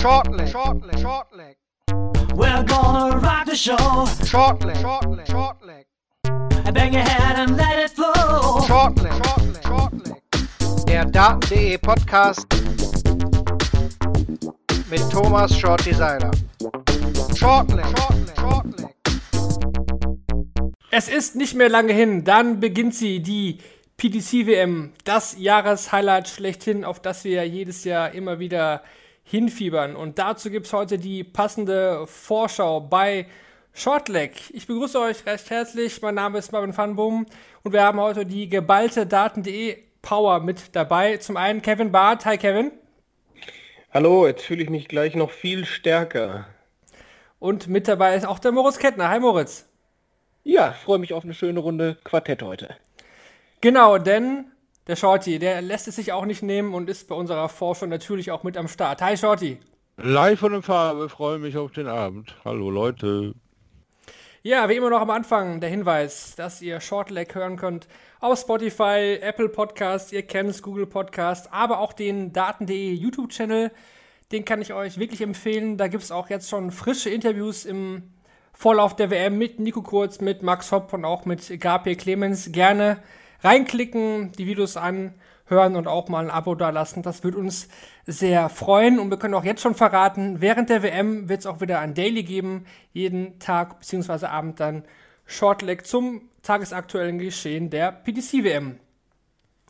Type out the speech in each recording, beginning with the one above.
Shortleg, shortleg, shortleg. We're gonna rock the show. Shortleg, shortleg, shortleg. Bang your head and let it flow. Shortleg, shortleg, shortleg. Der Daten.de Podcast mit Thomas Shorty Seiler. Shortleg, shortleg, shortleg. Es ist nicht mehr lange hin, dann beginnt sie, die PDC-WM, das Jahreshighlight schlechthin, auf das wir jedes Jahr immer wieder hinfiebern. Und dazu gibt es heute die passende Vorschau bei Shortleg. Ich begrüße euch recht herzlich. Mein Name ist Marvin van Boom und wir haben heute die geballte Daten.de Power mit dabei. Zum einen Kevin Barth. Hi Kevin. Hallo, jetzt fühle ich mich gleich noch viel stärker. Und mit dabei ist auch der Moritz Kettner. Hi Moritz. Ja, freue mich auf eine schöne Runde Quartett heute. Genau, denn der Shorty, der lässt es sich auch nicht nehmen und ist bei unserer Forschung natürlich auch mit am Start. Hi Shorty. Live von der Farbe, freue mich auf den Abend. Hallo Leute. Ja, wie immer noch am Anfang der Hinweis, dass ihr Shortleg hören könnt auf Spotify, Apple Podcast, ihr kennt es, Google Podcast, aber auch den Daten.de YouTube-Channel. Den kann ich euch wirklich empfehlen. Da gibt es auch jetzt schon frische Interviews im Vorlauf der WM mit Nico Kurz, mit Max Hopp und auch mit Gabriel Clemens. Gerne reinklicken, die Videos anhören und auch mal ein Abo dalassen. Das würde uns sehr freuen. Und wir können auch jetzt schon verraten, während der WM wird es auch wieder ein Daily geben. Jeden Tag bzw. Abend dann Shortleg zum tagesaktuellen Geschehen der PDC-WM.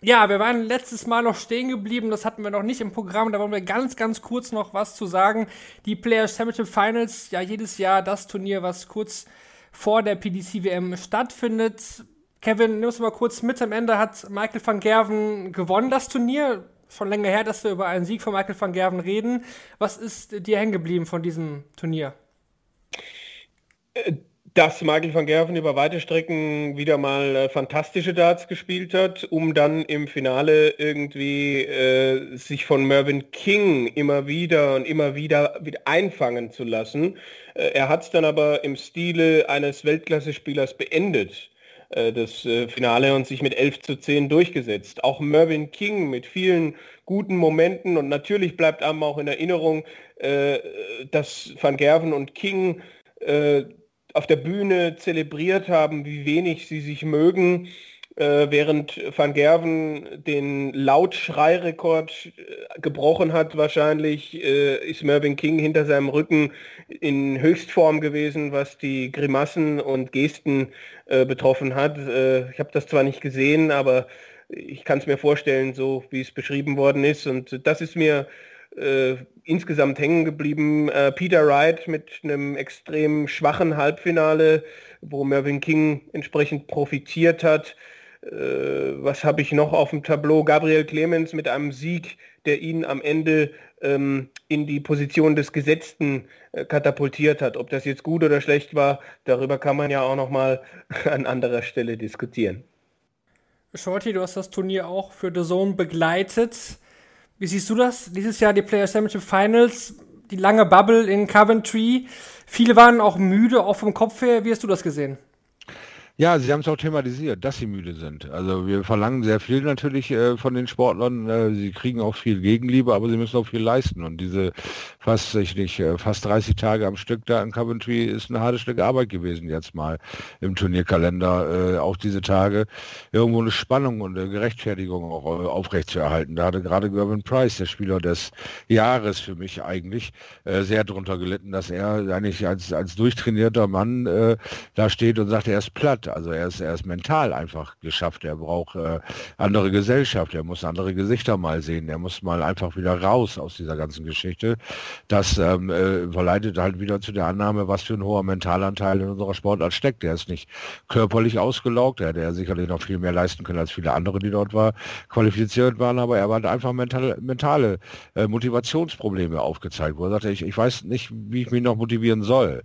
Ja, wir waren letztes Mal noch stehen geblieben, das hatten wir noch nicht im Programm, da wollen wir ganz, ganz kurz noch was zu sagen. Die Players Championship Finals, ja jedes Jahr das Turnier, was kurz vor der PDC-WM stattfindet. Kevin, nimm uns mal kurz mit. Am Ende hat Michael van Gerven gewonnen, das Turnier. Schon länger her, dass wir über einen Sieg von Michael van Gerven reden. Was ist dir hängen geblieben von diesem Turnier? Dass Michael van Gerven über weite Strecken wieder mal äh, fantastische Darts gespielt hat, um dann im Finale irgendwie äh, sich von Mervyn King immer wieder und immer wieder, wieder einfangen zu lassen. Äh, er hat es dann aber im Stile eines Weltklasse-Spielers beendet äh, das äh, Finale und sich mit 11 zu 10 durchgesetzt. Auch Mervyn King mit vielen guten Momenten und natürlich bleibt einem auch in Erinnerung, äh, dass Van Gerven und King auf der Bühne zelebriert haben, wie wenig sie sich mögen äh, während Van Gerven den Lautschreirekord äh, gebrochen hat, wahrscheinlich äh, ist Mervyn King hinter seinem Rücken in Höchstform gewesen, was die Grimassen und Gesten äh, betroffen hat. Äh, ich habe das zwar nicht gesehen, aber ich kann es mir vorstellen, so wie es beschrieben worden ist. Und das ist mir äh, insgesamt hängen geblieben. Äh, Peter Wright mit einem extrem schwachen Halbfinale, wo Mervyn King entsprechend profitiert hat. Äh, was habe ich noch auf dem Tableau? Gabriel Clemens mit einem Sieg, der ihn am Ende ähm, in die Position des Gesetzten äh, katapultiert hat. Ob das jetzt gut oder schlecht war, darüber kann man ja auch noch mal an anderer Stelle diskutieren. Shorty, du hast das Turnier auch für The Zone begleitet. Wie siehst du das? Dieses Jahr die Player Championship Finals, die lange Bubble in Coventry. Viele waren auch müde, auch vom Kopf her. Wie hast du das gesehen? Ja, Sie haben es auch thematisiert, dass sie müde sind. Also wir verlangen sehr viel natürlich äh, von den Sportlern. Äh, sie kriegen auch viel Gegenliebe, aber sie müssen auch viel leisten. Und diese fast, ich nicht, äh, fast 30 Tage am Stück da in Coventry ist ein hartes Stück Arbeit gewesen jetzt mal im Turnierkalender. Äh, auch diese Tage irgendwo eine Spannung und eine Gerechtfertigung auch äh, aufrechtzuerhalten. Da hatte gerade Gervin Price, der Spieler des Jahres für mich eigentlich, äh, sehr drunter gelitten, dass er eigentlich als, als durchtrainierter Mann da steht und sagt, er ist platt. Also er ist, er ist mental einfach geschafft. Er braucht äh, andere Gesellschaft. Er muss andere Gesichter mal sehen. Er muss mal einfach wieder raus aus dieser ganzen Geschichte. Das ähm, äh, verleitet halt wieder zu der Annahme, was für ein hoher Mentalanteil in unserer Sportart steckt. Der ist nicht körperlich ausgelaugt. Er hätte sicherlich noch viel mehr leisten können als viele andere, die dort war, qualifiziert waren. Aber er hat einfach mental, mentale äh, Motivationsprobleme aufgezeigt, wo er sagte, ich, ich weiß nicht, wie ich mich noch motivieren soll.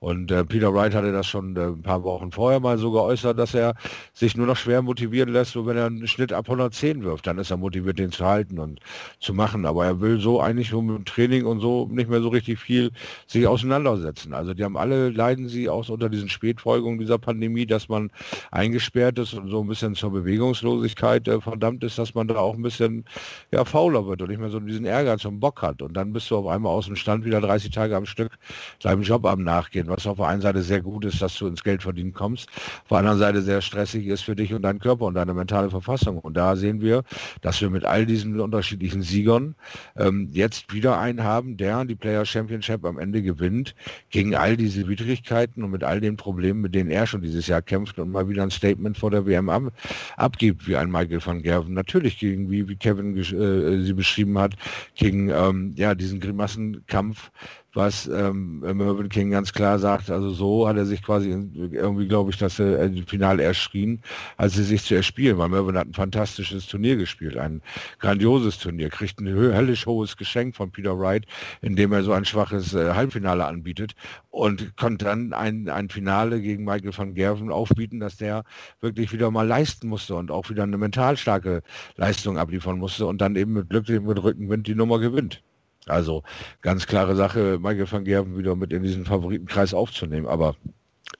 Und äh, Peter Wright hatte das schon äh, ein paar Wochen vorher mal so geäußert, dass er sich nur noch schwer motivieren lässt, und wenn er einen Schnitt ab 110 wirft, dann ist er motiviert, den zu halten und zu machen. Aber er will so eigentlich nur mit dem Training und so nicht mehr so richtig viel sich auseinandersetzen. Also die haben alle, leiden sie auch unter diesen Spätfolgungen dieser Pandemie, dass man eingesperrt ist und so ein bisschen zur Bewegungslosigkeit äh, verdammt ist, dass man da auch ein bisschen ja, fauler wird und nicht mehr so diesen Ehrgeiz und Bock hat. Und dann bist du auf einmal aus dem Stand wieder 30 Tage am Stück deinem Job am Nachgehen, was auf der einen Seite sehr gut ist, dass du ins Geld verdienen kommst, auf der anderen Seite sehr stressig ist für dich und deinen Körper und deine mentale Verfassung. Und da sehen wir, dass wir mit all diesen unterschiedlichen Siegern ähm, jetzt wieder einen haben, der die Player Championship am Ende gewinnt, gegen all diese Widrigkeiten und mit all den Problemen, mit denen er schon dieses Jahr kämpft und mal wieder ein Statement vor der WM ab, abgibt, wie ein Michael van Gerven. Natürlich gegen, wie, wie Kevin äh, sie beschrieben hat, gegen ähm, ja, diesen Grimassenkampf was ähm, Mervyn King ganz klar sagt. Also so hat er sich quasi irgendwie, glaube ich, dass er im Finale erschien, als sie sich zu erspielen, weil Mervyn hat ein fantastisches Turnier gespielt, ein grandioses Turnier, kriegt ein höllisch hohes Geschenk von Peter Wright, indem er so ein schwaches äh, Halbfinale anbietet und konnte dann ein, ein Finale gegen Michael van Gerven aufbieten, dass der wirklich wieder mal leisten musste und auch wieder eine mental starke Leistung abliefern musste und dann eben mit Glück mit Rückenwind die Nummer gewinnt. Also ganz klare Sache, Michael van Gerven wieder mit in diesen Favoritenkreis aufzunehmen. Aber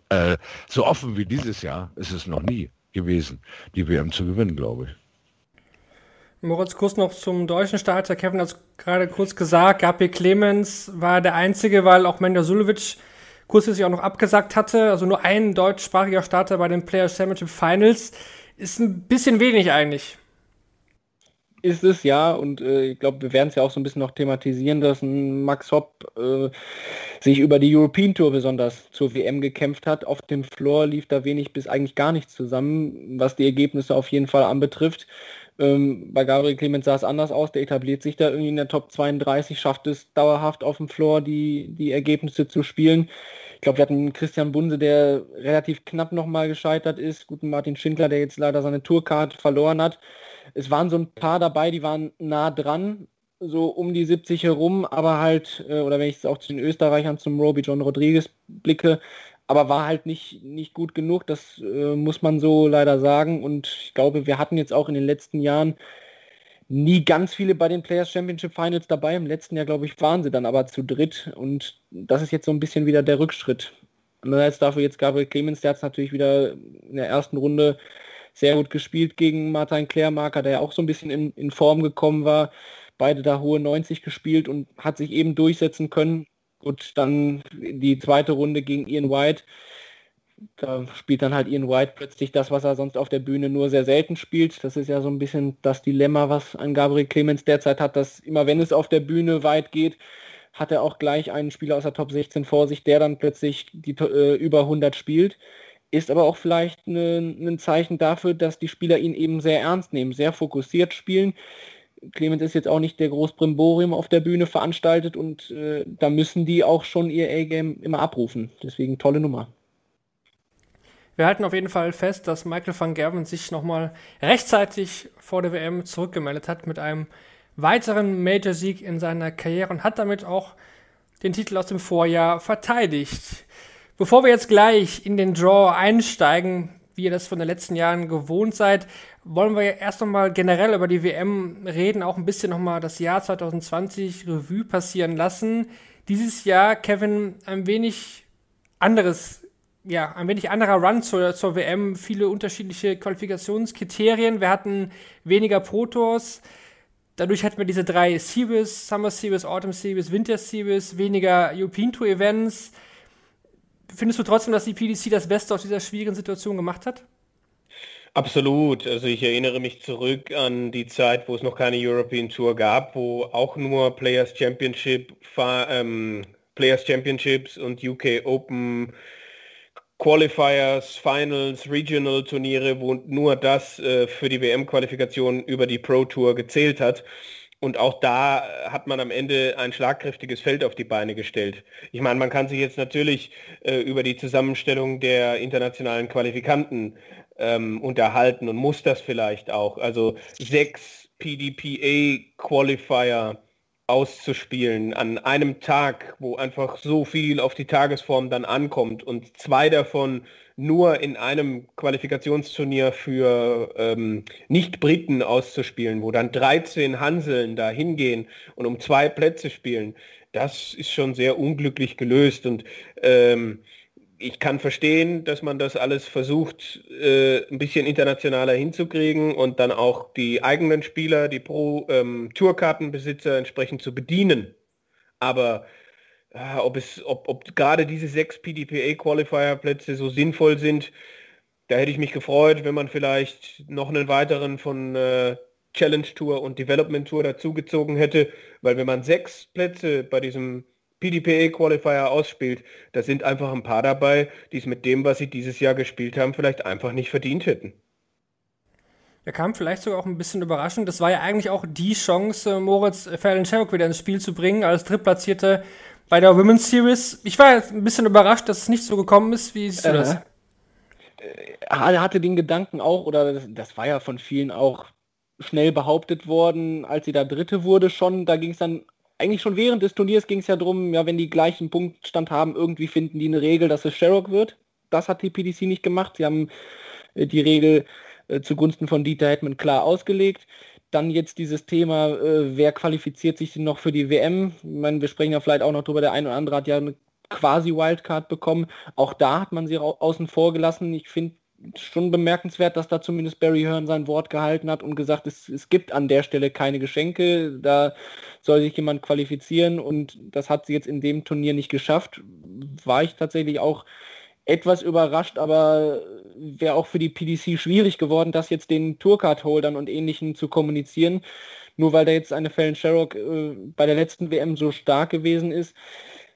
äh, so offen wie dieses Jahr ist es noch nie gewesen, die WM zu gewinnen, glaube ich. Moritz, kurz noch zum deutschen Starter. Kevin hat es gerade kurz gesagt, Gabriel Clemens war der Einzige, weil auch Mender Sulevic kurzfristig auch noch abgesagt hatte. Also nur ein deutschsprachiger Starter bei den Players Championship Finals. Ist ein bisschen wenig eigentlich ist es ja und äh, ich glaube, wir werden es ja auch so ein bisschen noch thematisieren, dass ein Max Hopp äh, sich über die European Tour besonders zur WM gekämpft hat. Auf dem Floor lief da wenig bis eigentlich gar nichts zusammen, was die Ergebnisse auf jeden Fall anbetrifft. Ähm, bei Gabriel Clemens sah es anders aus, der etabliert sich da irgendwie in der Top 32, schafft es dauerhaft auf dem Floor die, die Ergebnisse zu spielen. Ich glaube, wir hatten Christian Bunse, der relativ knapp nochmal gescheitert ist, guten Martin Schindler, der jetzt leider seine Tourcard verloren hat es waren so ein paar dabei, die waren nah dran, so um die 70 herum, aber halt, äh, oder wenn ich es auch zu den Österreichern, zum Roby John Rodriguez blicke, aber war halt nicht, nicht gut genug, das äh, muss man so leider sagen. Und ich glaube, wir hatten jetzt auch in den letzten Jahren nie ganz viele bei den Players Championship Finals dabei. Im letzten Jahr, glaube ich, waren sie dann aber zu dritt. Und das ist jetzt so ein bisschen wieder der Rückschritt. Andererseits dafür jetzt Gabriel Clemens, der hat es natürlich wieder in der ersten Runde sehr gut gespielt gegen Martin Klärmarker, der ja auch so ein bisschen in, in Form gekommen war. Beide da hohe 90 gespielt und hat sich eben durchsetzen können. Gut, dann die zweite Runde gegen Ian White. Da spielt dann halt Ian White plötzlich das, was er sonst auf der Bühne nur sehr selten spielt. Das ist ja so ein bisschen das Dilemma, was an Gabriel Clemens derzeit hat, dass immer wenn es auf der Bühne weit geht, hat er auch gleich einen Spieler aus der Top 16 vor sich, der dann plötzlich die äh, über 100 spielt ist aber auch vielleicht ein Zeichen dafür, dass die Spieler ihn eben sehr ernst nehmen, sehr fokussiert spielen. Clemens ist jetzt auch nicht der Großbrimborium auf der Bühne veranstaltet und äh, da müssen die auch schon ihr A-Game immer abrufen. Deswegen tolle Nummer. Wir halten auf jeden Fall fest, dass Michael van Gerven sich nochmal rechtzeitig vor der WM zurückgemeldet hat mit einem weiteren Major-Sieg in seiner Karriere und hat damit auch den Titel aus dem Vorjahr verteidigt. Bevor wir jetzt gleich in den Draw einsteigen, wie ihr das von den letzten Jahren gewohnt seid, wollen wir erst nochmal generell über die WM reden, auch ein bisschen nochmal das Jahr 2020 Revue passieren lassen. Dieses Jahr, Kevin, ein wenig anderes, ja, ein wenig anderer Run zur, zur WM, viele unterschiedliche Qualifikationskriterien. Wir hatten weniger Protos. Dadurch hatten wir diese drei Series, Summer Series, Autumn Series, Winter Series, weniger European Tour Events findest du trotzdem, dass die PDC das Beste aus dieser schwierigen Situation gemacht hat? Absolut. Also ich erinnere mich zurück an die Zeit, wo es noch keine European Tour gab, wo auch nur Players Championship, ähm, Players Championships und UK Open Qualifiers, Finals, Regional Turniere, wo nur das äh, für die WM-Qualifikation über die Pro Tour gezählt hat. Und auch da hat man am Ende ein schlagkräftiges Feld auf die Beine gestellt. Ich meine, man kann sich jetzt natürlich äh, über die Zusammenstellung der internationalen Qualifikanten ähm, unterhalten und muss das vielleicht auch. Also sechs PDPA-Qualifier auszuspielen an einem Tag, wo einfach so viel auf die Tagesform dann ankommt und zwei davon nur in einem Qualifikationsturnier für ähm, Nicht-Briten auszuspielen, wo dann 13 Hanseln da hingehen und um zwei Plätze spielen, das ist schon sehr unglücklich gelöst und ähm, ich kann verstehen, dass man das alles versucht, äh, ein bisschen internationaler hinzukriegen und dann auch die eigenen Spieler, die Pro-Tourkartenbesitzer ähm, entsprechend zu bedienen. Aber äh, ob es, ob, ob gerade diese sechs PDPA-Qualifier-Plätze so sinnvoll sind, da hätte ich mich gefreut, wenn man vielleicht noch einen weiteren von äh, Challenge Tour und Development Tour dazugezogen hätte, weil wenn man sechs Plätze bei diesem PDPA Qualifier ausspielt, da sind einfach ein paar dabei, die es mit dem, was sie dieses Jahr gespielt haben, vielleicht einfach nicht verdient hätten. Er kam vielleicht sogar auch ein bisschen überraschend. Das war ja eigentlich auch die Chance, Moritz Fallon Sherrock wieder ins Spiel zu bringen, als Drittplatzierte bei der Women's Series. Ich war ein bisschen überrascht, dass es nicht so gekommen ist. Wie siehst du äh, das? Er hatte den Gedanken auch, oder das, das war ja von vielen auch schnell behauptet worden, als sie da Dritte wurde schon. Da ging es dann eigentlich schon während des Turniers ging es ja darum, ja, wenn die gleichen Punktstand haben, irgendwie finden die eine Regel, dass es Sherrock wird. Das hat die PDC nicht gemacht. Sie haben äh, die Regel äh, zugunsten von Dieter Hetman klar ausgelegt. Dann jetzt dieses Thema, äh, wer qualifiziert sich denn noch für die WM? Ich meine, wir sprechen ja vielleicht auch noch drüber, der eine oder andere hat ja eine quasi Wildcard bekommen. Auch da hat man sie außen vor gelassen. Ich finde, schon bemerkenswert, dass da zumindest Barry Hearn sein Wort gehalten hat und gesagt, es, es gibt an der Stelle keine Geschenke, da soll sich jemand qualifizieren und das hat sie jetzt in dem Turnier nicht geschafft. War ich tatsächlich auch etwas überrascht, aber wäre auch für die PDC schwierig geworden, das jetzt den Tourcard-Holdern und ähnlichen zu kommunizieren. Nur weil da jetzt eine Fallon Sherrock äh, bei der letzten WM so stark gewesen ist,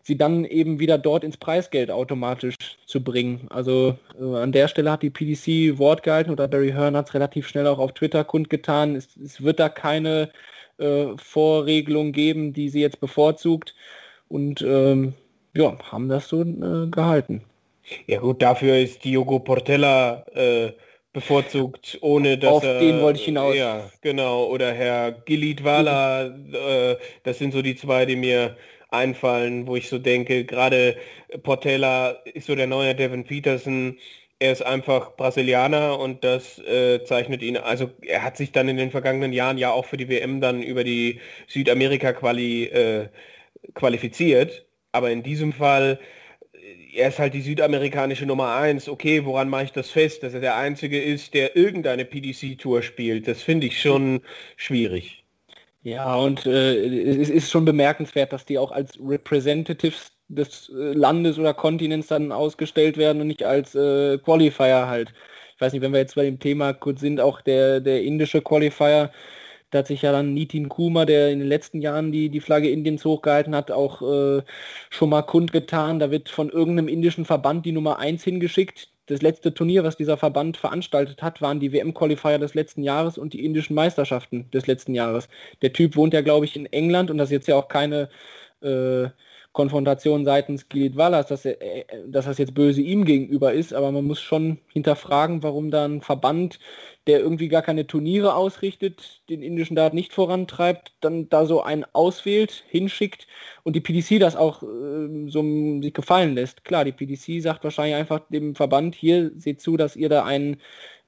sie dann eben wieder dort ins Preisgeld automatisch zu bringen. Also äh, an der Stelle hat die PDC Wort gehalten oder Barry Hearn hat es relativ schnell auch auf Twitter kundgetan. Es, es wird da keine äh, Vorregelung geben, die sie jetzt bevorzugt und ähm, ja, haben das so äh, gehalten. Ja gut, dafür ist Diogo Portella äh, bevorzugt, ohne dass Auf er, den wollte ich hinaus. Ja, genau. Oder Herr Gilidwala, äh, das sind so die zwei, die mir einfallen, wo ich so denke, gerade Portela ist so der neue Devin Peterson. Er ist einfach Brasilianer und das äh, zeichnet ihn, also er hat sich dann in den vergangenen Jahren ja auch für die WM dann über die Südamerika-Quali äh, qualifiziert. Aber in diesem Fall, er ist halt die südamerikanische Nummer eins. Okay, woran mache ich das fest, dass er der Einzige ist, der irgendeine PDC-Tour spielt? Das finde ich schon schwierig. Ja, und äh, es ist schon bemerkenswert, dass die auch als Representatives des äh, Landes oder Kontinents dann ausgestellt werden und nicht als äh, Qualifier halt. Ich weiß nicht, wenn wir jetzt bei dem Thema kurz sind, auch der, der indische Qualifier, da hat sich ja dann Nitin Kuma, der in den letzten Jahren die, die Flagge Indiens hochgehalten hat, auch äh, schon mal kundgetan. Da wird von irgendeinem indischen Verband die Nummer 1 hingeschickt das letzte Turnier, was dieser Verband veranstaltet hat, waren die WM-Qualifier des letzten Jahres und die indischen Meisterschaften des letzten Jahres. Der Typ wohnt ja, glaube ich, in England und das ist jetzt ja auch keine äh, Konfrontation seitens Gilit Wallas, dass, er, äh, dass das jetzt böse ihm gegenüber ist, aber man muss schon hinterfragen, warum da ein Verband, der irgendwie gar keine Turniere ausrichtet, den indischen Dart nicht vorantreibt, dann da so einen auswählt, hinschickt und die PDC das auch äh, so sich gefallen lässt. Klar, die PDC sagt wahrscheinlich einfach dem Verband, hier seht zu, dass ihr da einen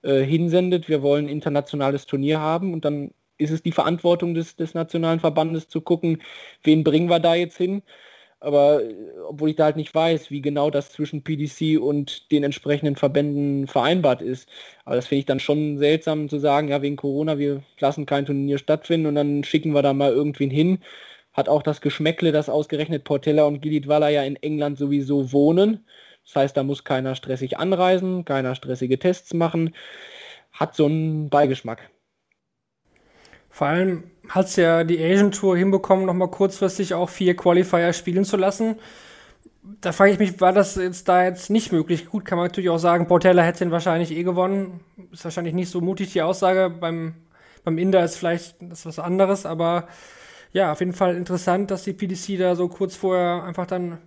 äh, hinsendet, wir wollen ein internationales Turnier haben und dann ist es die Verantwortung des, des nationalen Verbandes zu gucken, wen bringen wir da jetzt hin aber äh, obwohl ich da halt nicht weiß, wie genau das zwischen PDC und den entsprechenden Verbänden vereinbart ist. Aber das finde ich dann schon seltsam zu sagen, ja, wegen Corona, wir lassen kein Turnier stattfinden und dann schicken wir da mal irgendwen hin. Hat auch das Geschmäckle, dass ausgerechnet Portella und Gilidwala ja in England sowieso wohnen. Das heißt, da muss keiner stressig anreisen, keiner stressige Tests machen. Hat so einen Beigeschmack. Vor allem hat es ja die Asian Tour hinbekommen, nochmal kurzfristig auch vier Qualifier spielen zu lassen. Da frage ich mich, war das jetzt da jetzt nicht möglich? Gut, kann man natürlich auch sagen, Portella hätte ihn wahrscheinlich eh gewonnen. Ist wahrscheinlich nicht so mutig die Aussage. Beim, beim Inder ist vielleicht das was anderes, aber ja, auf jeden Fall interessant, dass die PDC da so kurz vorher einfach dann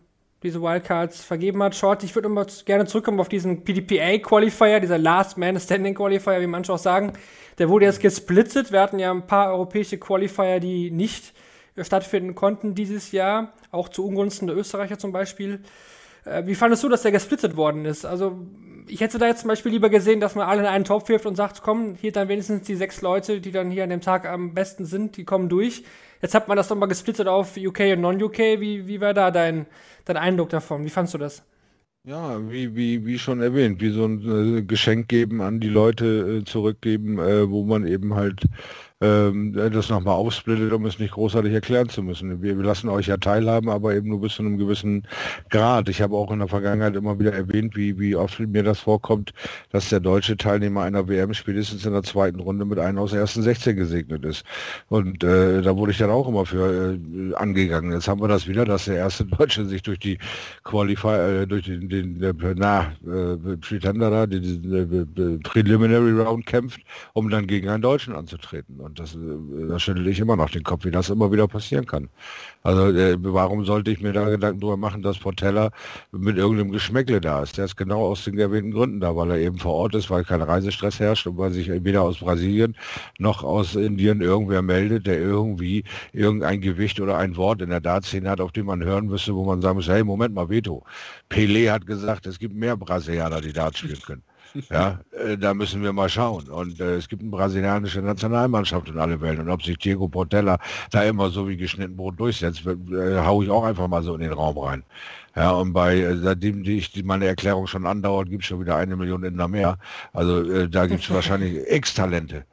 diese Wildcards vergeben hat. Short, ich würde immer gerne zurückkommen auf diesen PDPA-Qualifier, dieser Last Man Standing Qualifier, wie manche auch sagen. Der wurde jetzt gesplittet. Wir hatten ja ein paar europäische Qualifier, die nicht stattfinden konnten dieses Jahr, auch zu Ungunsten der Österreicher zum Beispiel. Äh, wie fandest du, dass der gesplittet worden ist? Also ich hätte da jetzt zum Beispiel lieber gesehen, dass man alle in einen Topf wirft und sagt, komm, hier dann wenigstens die sechs Leute, die dann hier an dem Tag am besten sind, die kommen durch. Jetzt hat man das nochmal gesplittet auf UK und Non-UK. Wie, wie war da dein, dein Eindruck davon? Wie fandst du das? Ja, wie, wie, wie schon erwähnt, wie so ein äh, Geschenk geben an die Leute äh, zurückgeben, äh, wo man eben halt ähm, das nochmal aufsplittet, um es nicht großartig erklären zu müssen. Wir, wir, lassen euch ja teilhaben, aber eben nur bis zu einem gewissen Grad. Ich habe auch in der Vergangenheit immer wieder erwähnt, wie, wie oft mir das vorkommt, dass der deutsche Teilnehmer einer WM spätestens in der zweiten Runde mit einem aus der ersten 16 gesegnet ist. Und äh, da wurde ich dann auch immer für äh, angegangen. Jetzt haben wir das wieder, dass der erste Deutsche sich durch die Qualify, äh, durch den, den äh, na, äh, Pretender da, den, den, den Preliminary Round kämpft, um dann gegen einen Deutschen anzutreten. Und das, äh, da schüttel ich immer noch den Kopf, wie das immer wieder passieren kann. Also äh, warum sollte ich mir da Gedanken darüber machen, dass Portella mit irgendeinem Geschmäckle da ist? Der ist genau aus den erwähnten Gründen da, weil er eben vor Ort ist, weil kein Reisestress herrscht und weil sich weder aus Brasilien noch aus Indien irgendwer meldet, der irgendwie irgendein Gewicht oder ein Wort in der Dartszene hat, auf dem man hören müsste, wo man sagen muss, hey, Moment mal, Veto. Pelé hat gesagt, es gibt mehr Brasilianer, die Dart spielen können. Ja, äh, da müssen wir mal schauen. Und äh, es gibt eine brasilianische Nationalmannschaft in alle Welt. Und ob sich Diego Portella da immer so wie geschnitten Brot durchsetzt, äh, haue ich auch einfach mal so in den Raum rein. Ja, und bei, äh, seitdem die ich die, meine Erklärung schon andauert, gibt es schon wieder eine Million in der mehr. Also äh, da gibt es wahrscheinlich X-Talente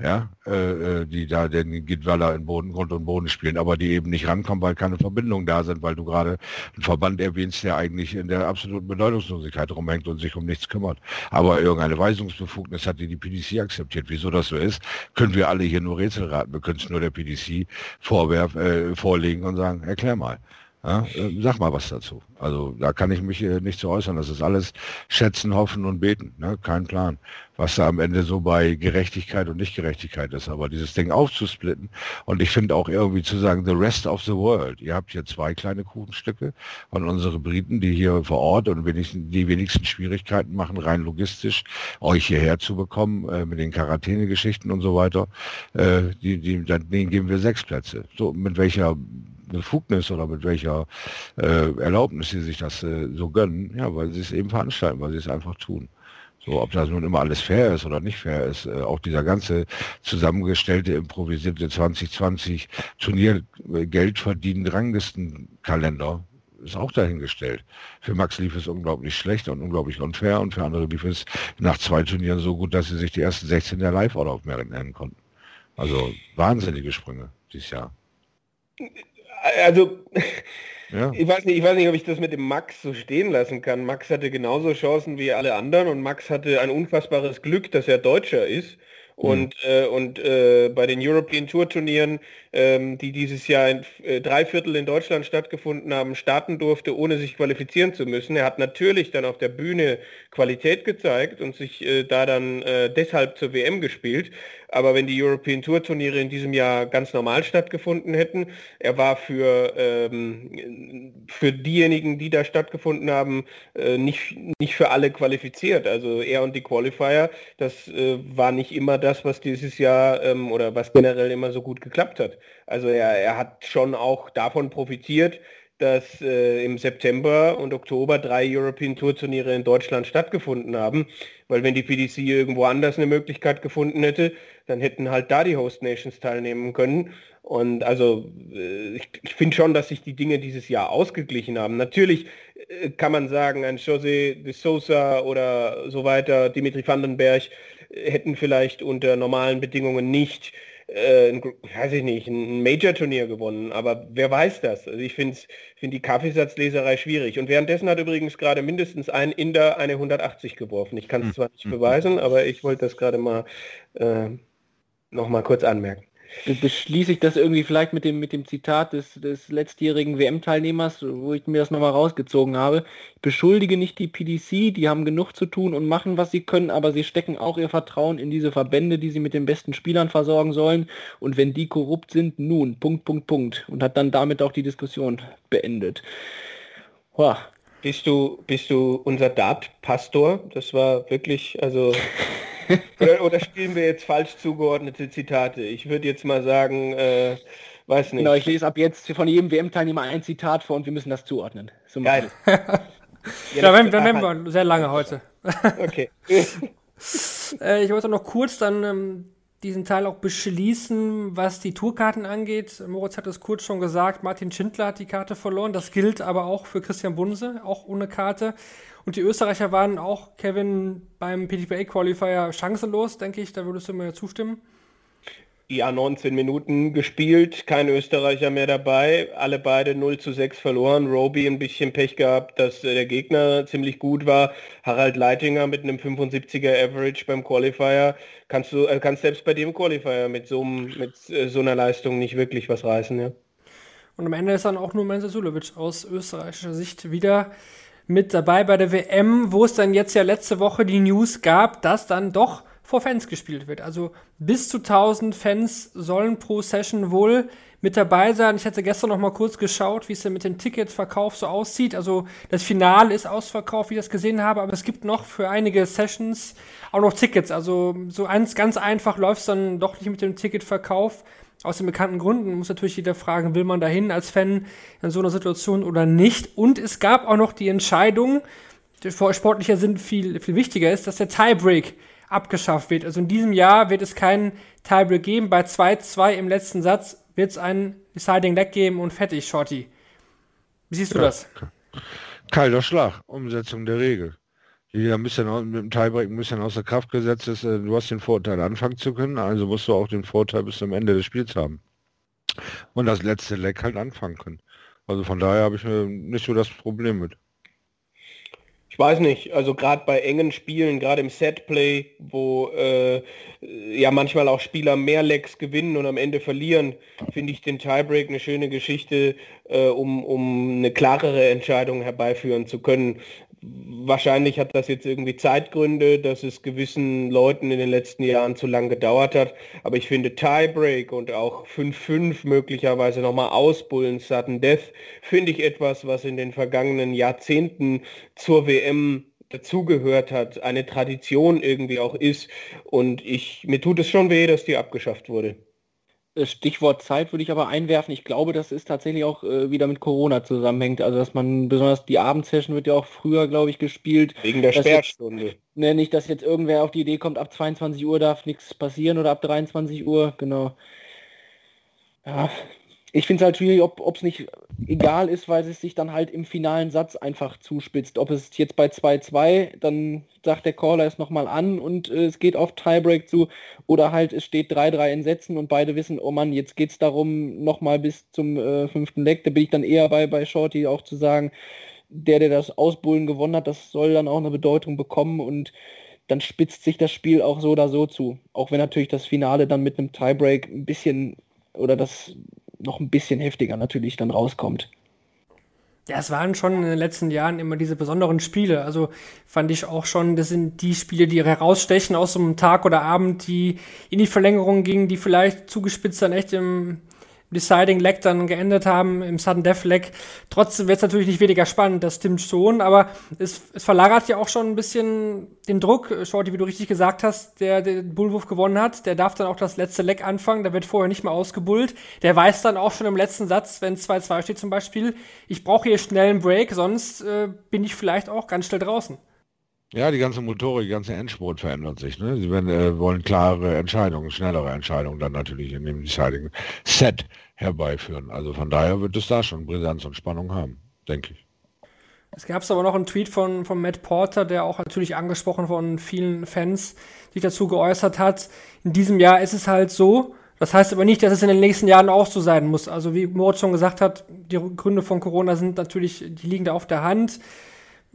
ja, äh, äh, die da den Gitwaller in Boden, Grund und Boden spielen, aber die eben nicht rankommen, weil keine Verbindungen da sind, weil du gerade einen Verband erwähnst, der eigentlich in der absoluten Bedeutungslosigkeit rumhängt und sich um nichts kümmert. Aber irgendeine Weisungsbefugnis hat die die PDC akzeptiert. Wieso das so ist, können wir alle hier nur Rätsel raten. Wir können es nur der PDC vorwerf, äh, vorlegen und sagen, erklär mal. Ja, äh, sag mal was dazu. Also da kann ich mich äh, nicht zu äußern. Das ist alles schätzen, hoffen und beten. Ne? Kein Plan, was da am Ende so bei Gerechtigkeit und Nichtgerechtigkeit ist. Aber dieses Ding aufzusplitten und ich finde auch irgendwie zu sagen, the rest of the world. Ihr habt hier zwei kleine Kuchenstücke und unsere Briten, die hier vor Ort und wenigstens, die wenigsten Schwierigkeiten machen, rein logistisch euch hierher zu bekommen äh, mit den Quarantäne-Geschichten und so weiter. Äh, die, die, denen geben wir sechs Plätze. So mit welcher Befugnis oder mit welcher äh, Erlaubnis sie sich das äh, so gönnen, ja, weil sie es eben veranstalten, weil sie es einfach tun. So, ob das nun immer alles fair ist oder nicht fair ist, äh, auch dieser ganze zusammengestellte, improvisierte 2020 Turniergeld verdienen Ranglistenkalender ist auch dahingestellt. Für Max lief es unglaublich schlecht und unglaublich unfair und für andere lief es nach zwei Turnieren so gut, dass sie sich die ersten 16 der Live-Order auf Merit nennen konnten. Also wahnsinnige Sprünge dieses Jahr also ja. ich, weiß nicht, ich weiß nicht, ob ich das mit dem Max so stehen lassen kann. Max hatte genauso Chancen wie alle anderen und Max hatte ein unfassbares Glück, dass er Deutscher ist. Und, mhm. äh, und äh, bei den European Tour Turnieren, ähm, die dieses Jahr in äh, drei Viertel in Deutschland stattgefunden haben, starten durfte, ohne sich qualifizieren zu müssen. Er hat natürlich dann auf der Bühne Qualität gezeigt und sich äh, da dann äh, deshalb zur WM gespielt. Aber wenn die European Tour Turniere in diesem Jahr ganz normal stattgefunden hätten, er war für, ähm, für diejenigen, die da stattgefunden haben, äh, nicht, nicht für alle qualifiziert. Also er und die Qualifier, das äh, war nicht immer das, was dieses Jahr ähm, oder was generell immer so gut geklappt hat. Also er, er hat schon auch davon profitiert, dass äh, im September und Oktober drei European Tour Turniere in Deutschland stattgefunden haben, weil wenn die PDC irgendwo anders eine Möglichkeit gefunden hätte, dann hätten halt da die Host Nations teilnehmen können. Und also äh, ich, ich finde schon, dass sich die Dinge dieses Jahr ausgeglichen haben. Natürlich äh, kann man sagen, ein José de Sousa oder so weiter, Dimitri Vandenberg äh, hätten vielleicht unter normalen Bedingungen nicht äh, ein, weiß ich nicht, ein Major-Turnier gewonnen, aber wer weiß das? Also ich finde find die Kaffeesatzleserei schwierig. Und währenddessen hat übrigens gerade mindestens ein Inder eine 180 geworfen. Ich kann es hm. zwar nicht beweisen, aber ich wollte das gerade mal äh, noch mal kurz anmerken beschließe ich das irgendwie vielleicht mit dem, mit dem Zitat des, des letztjährigen WM-Teilnehmers, wo ich mir das nochmal rausgezogen habe. Ich beschuldige nicht die PDC, die haben genug zu tun und machen, was sie können, aber sie stecken auch ihr Vertrauen in diese Verbände, die sie mit den besten Spielern versorgen sollen. Und wenn die korrupt sind, nun, Punkt, Punkt, Punkt. Und hat dann damit auch die Diskussion beendet. Boah. Bist du, bist du unser Dart-Pastor? Das war wirklich, also oder, oder spielen wir jetzt falsch zugeordnete Zitate? Ich würde jetzt mal sagen, äh, Weiß nicht. Genau, ich lese ab jetzt von jedem WM-Teilnehmer ein Zitat vor und wir müssen das zuordnen. So Geil. Ja, dann, dann werden wir sehr lange heute. Okay. Äh, ich wollte noch kurz dann ähm, diesen Teil auch beschließen, was die Tourkarten angeht. Moritz hat es kurz schon gesagt, Martin Schindler hat die Karte verloren. Das gilt aber auch für Christian Bunse, auch ohne Karte. Und die Österreicher waren auch, Kevin, beim PTPA-Qualifier chancenlos, denke ich. Da würdest du mir zustimmen. Ja, 19 Minuten gespielt, kein Österreicher mehr dabei, alle beide 0 zu 6 verloren. Roby ein bisschen Pech gehabt, dass äh, der Gegner ziemlich gut war. Harald Leitinger mit einem 75er Average beim Qualifier. Kannst du, äh, kannst selbst bei dem Qualifier mit so, mit äh, so einer Leistung nicht wirklich was reißen, ja. Und am Ende ist dann auch nur Mensa Sulovic aus österreichischer Sicht wieder mit dabei bei der WM, wo es dann jetzt ja letzte Woche die News gab, dass dann doch vor Fans gespielt wird. Also bis zu 1000 Fans sollen pro Session wohl mit dabei sein. Ich hatte gestern noch mal kurz geschaut, wie es denn mit dem Ticketverkauf so aussieht. Also das Finale ist ausverkauft, wie ich das gesehen habe, aber es gibt noch für einige Sessions auch noch Tickets. Also so eins ganz einfach läuft es dann doch nicht mit dem Ticketverkauf. Aus den bekannten Gründen muss natürlich jeder fragen, will man dahin als Fan in so einer Situation oder nicht. Und es gab auch noch die Entscheidung, die vor sportlicher Sinn viel, viel wichtiger ist, dass der Tiebreak abgeschafft wird. Also in diesem Jahr wird es keinen Tiebreak geben. Bei 2-2 im letzten Satz wird es einen Deciding Leg geben und fertig, Shorty. Wie siehst du das? Kalter Schlag, Umsetzung der Regel. Au- mit dem Tiebreak ein bisschen außer Kraft gesetzt ist. äh, Du hast den Vorteil anfangen zu können, also musst du auch den Vorteil bis zum Ende des Spiels haben. Und das letzte Leck halt anfangen können. Also von daher habe ich äh, nicht so das Problem mit. Ich weiß nicht, also gerade bei engen Spielen, gerade im Setplay, wo äh, ja manchmal auch Spieler mehr Lecks gewinnen und am Ende verlieren, finde ich den Tiebreak eine schöne Geschichte, äh, um, um eine klarere Entscheidung herbeiführen zu können. Wahrscheinlich hat das jetzt irgendwie Zeitgründe, dass es gewissen Leuten in den letzten Jahren zu lang gedauert hat. Aber ich finde Tiebreak und auch 5-5 möglicherweise nochmal ausbullen, Sudden Death, finde ich etwas, was in den vergangenen Jahrzehnten zur WM dazugehört hat, eine Tradition irgendwie auch ist. Und ich, mir tut es schon weh, dass die abgeschafft wurde. Äh, Stichwort Zeit würde ich aber einwerfen. Ich glaube, das ist tatsächlich auch äh, wieder mit Corona zusammenhängt. Also dass man besonders die Abendsession wird ja auch früher, glaube ich, gespielt. Wegen der Sperrstunde. Ne, nicht, dass jetzt irgendwer auf die Idee kommt, ab 22 Uhr darf nichts passieren oder ab 23 Uhr, genau. Ja, ich finde es halt schwierig, ob es nicht egal ist, weil es sich dann halt im finalen Satz einfach zuspitzt. Ob es jetzt bei 2-2, dann sagt der Caller es nochmal an und äh, es geht auf Tiebreak zu, oder halt es steht 3-3 in Sätzen und beide wissen, oh Mann, jetzt geht es darum, nochmal bis zum äh, fünften Leck. Da bin ich dann eher bei, bei Shorty auch zu sagen, der, der das Ausbullen gewonnen hat, das soll dann auch eine Bedeutung bekommen und dann spitzt sich das Spiel auch so oder so zu. Auch wenn natürlich das Finale dann mit einem Tiebreak ein bisschen oder das noch ein bisschen heftiger natürlich dann rauskommt. Ja, es waren schon in den letzten Jahren immer diese besonderen Spiele. Also fand ich auch schon, das sind die Spiele, die herausstechen aus so einem Tag oder Abend, die in die Verlängerung gingen, die vielleicht zugespitzt dann echt im Deciding Leg dann geendet haben, im Sudden Death Leg. Trotzdem wird es natürlich nicht weniger spannend, das stimmt schon, aber es, es verlagert ja auch schon ein bisschen den Druck. Shorty, wie du richtig gesagt hast, der den Bullwurf gewonnen hat, der darf dann auch das letzte Leg anfangen, der wird vorher nicht mehr ausgebullt. Der weiß dann auch schon im letzten Satz, wenn 2-2 steht zum Beispiel, ich brauche hier schnell einen Break, sonst äh, bin ich vielleicht auch ganz schnell draußen. Ja, die ganze Motorik, die ganze Endspurt verändert sich. Ne? Sie werden, äh, wollen klare Entscheidungen, schnellere Entscheidungen dann natürlich in dem Deciding Set herbeiführen. Also von daher wird es da schon Brisanz und Spannung haben, denke ich. Es gab aber noch einen Tweet von, von Matt Porter, der auch natürlich angesprochen von vielen Fans sich dazu geäußert hat. In diesem Jahr ist es halt so, das heißt aber nicht, dass es in den nächsten Jahren auch so sein muss. Also wie Moritz schon gesagt hat, die Gründe von Corona sind natürlich, die liegen da auf der Hand.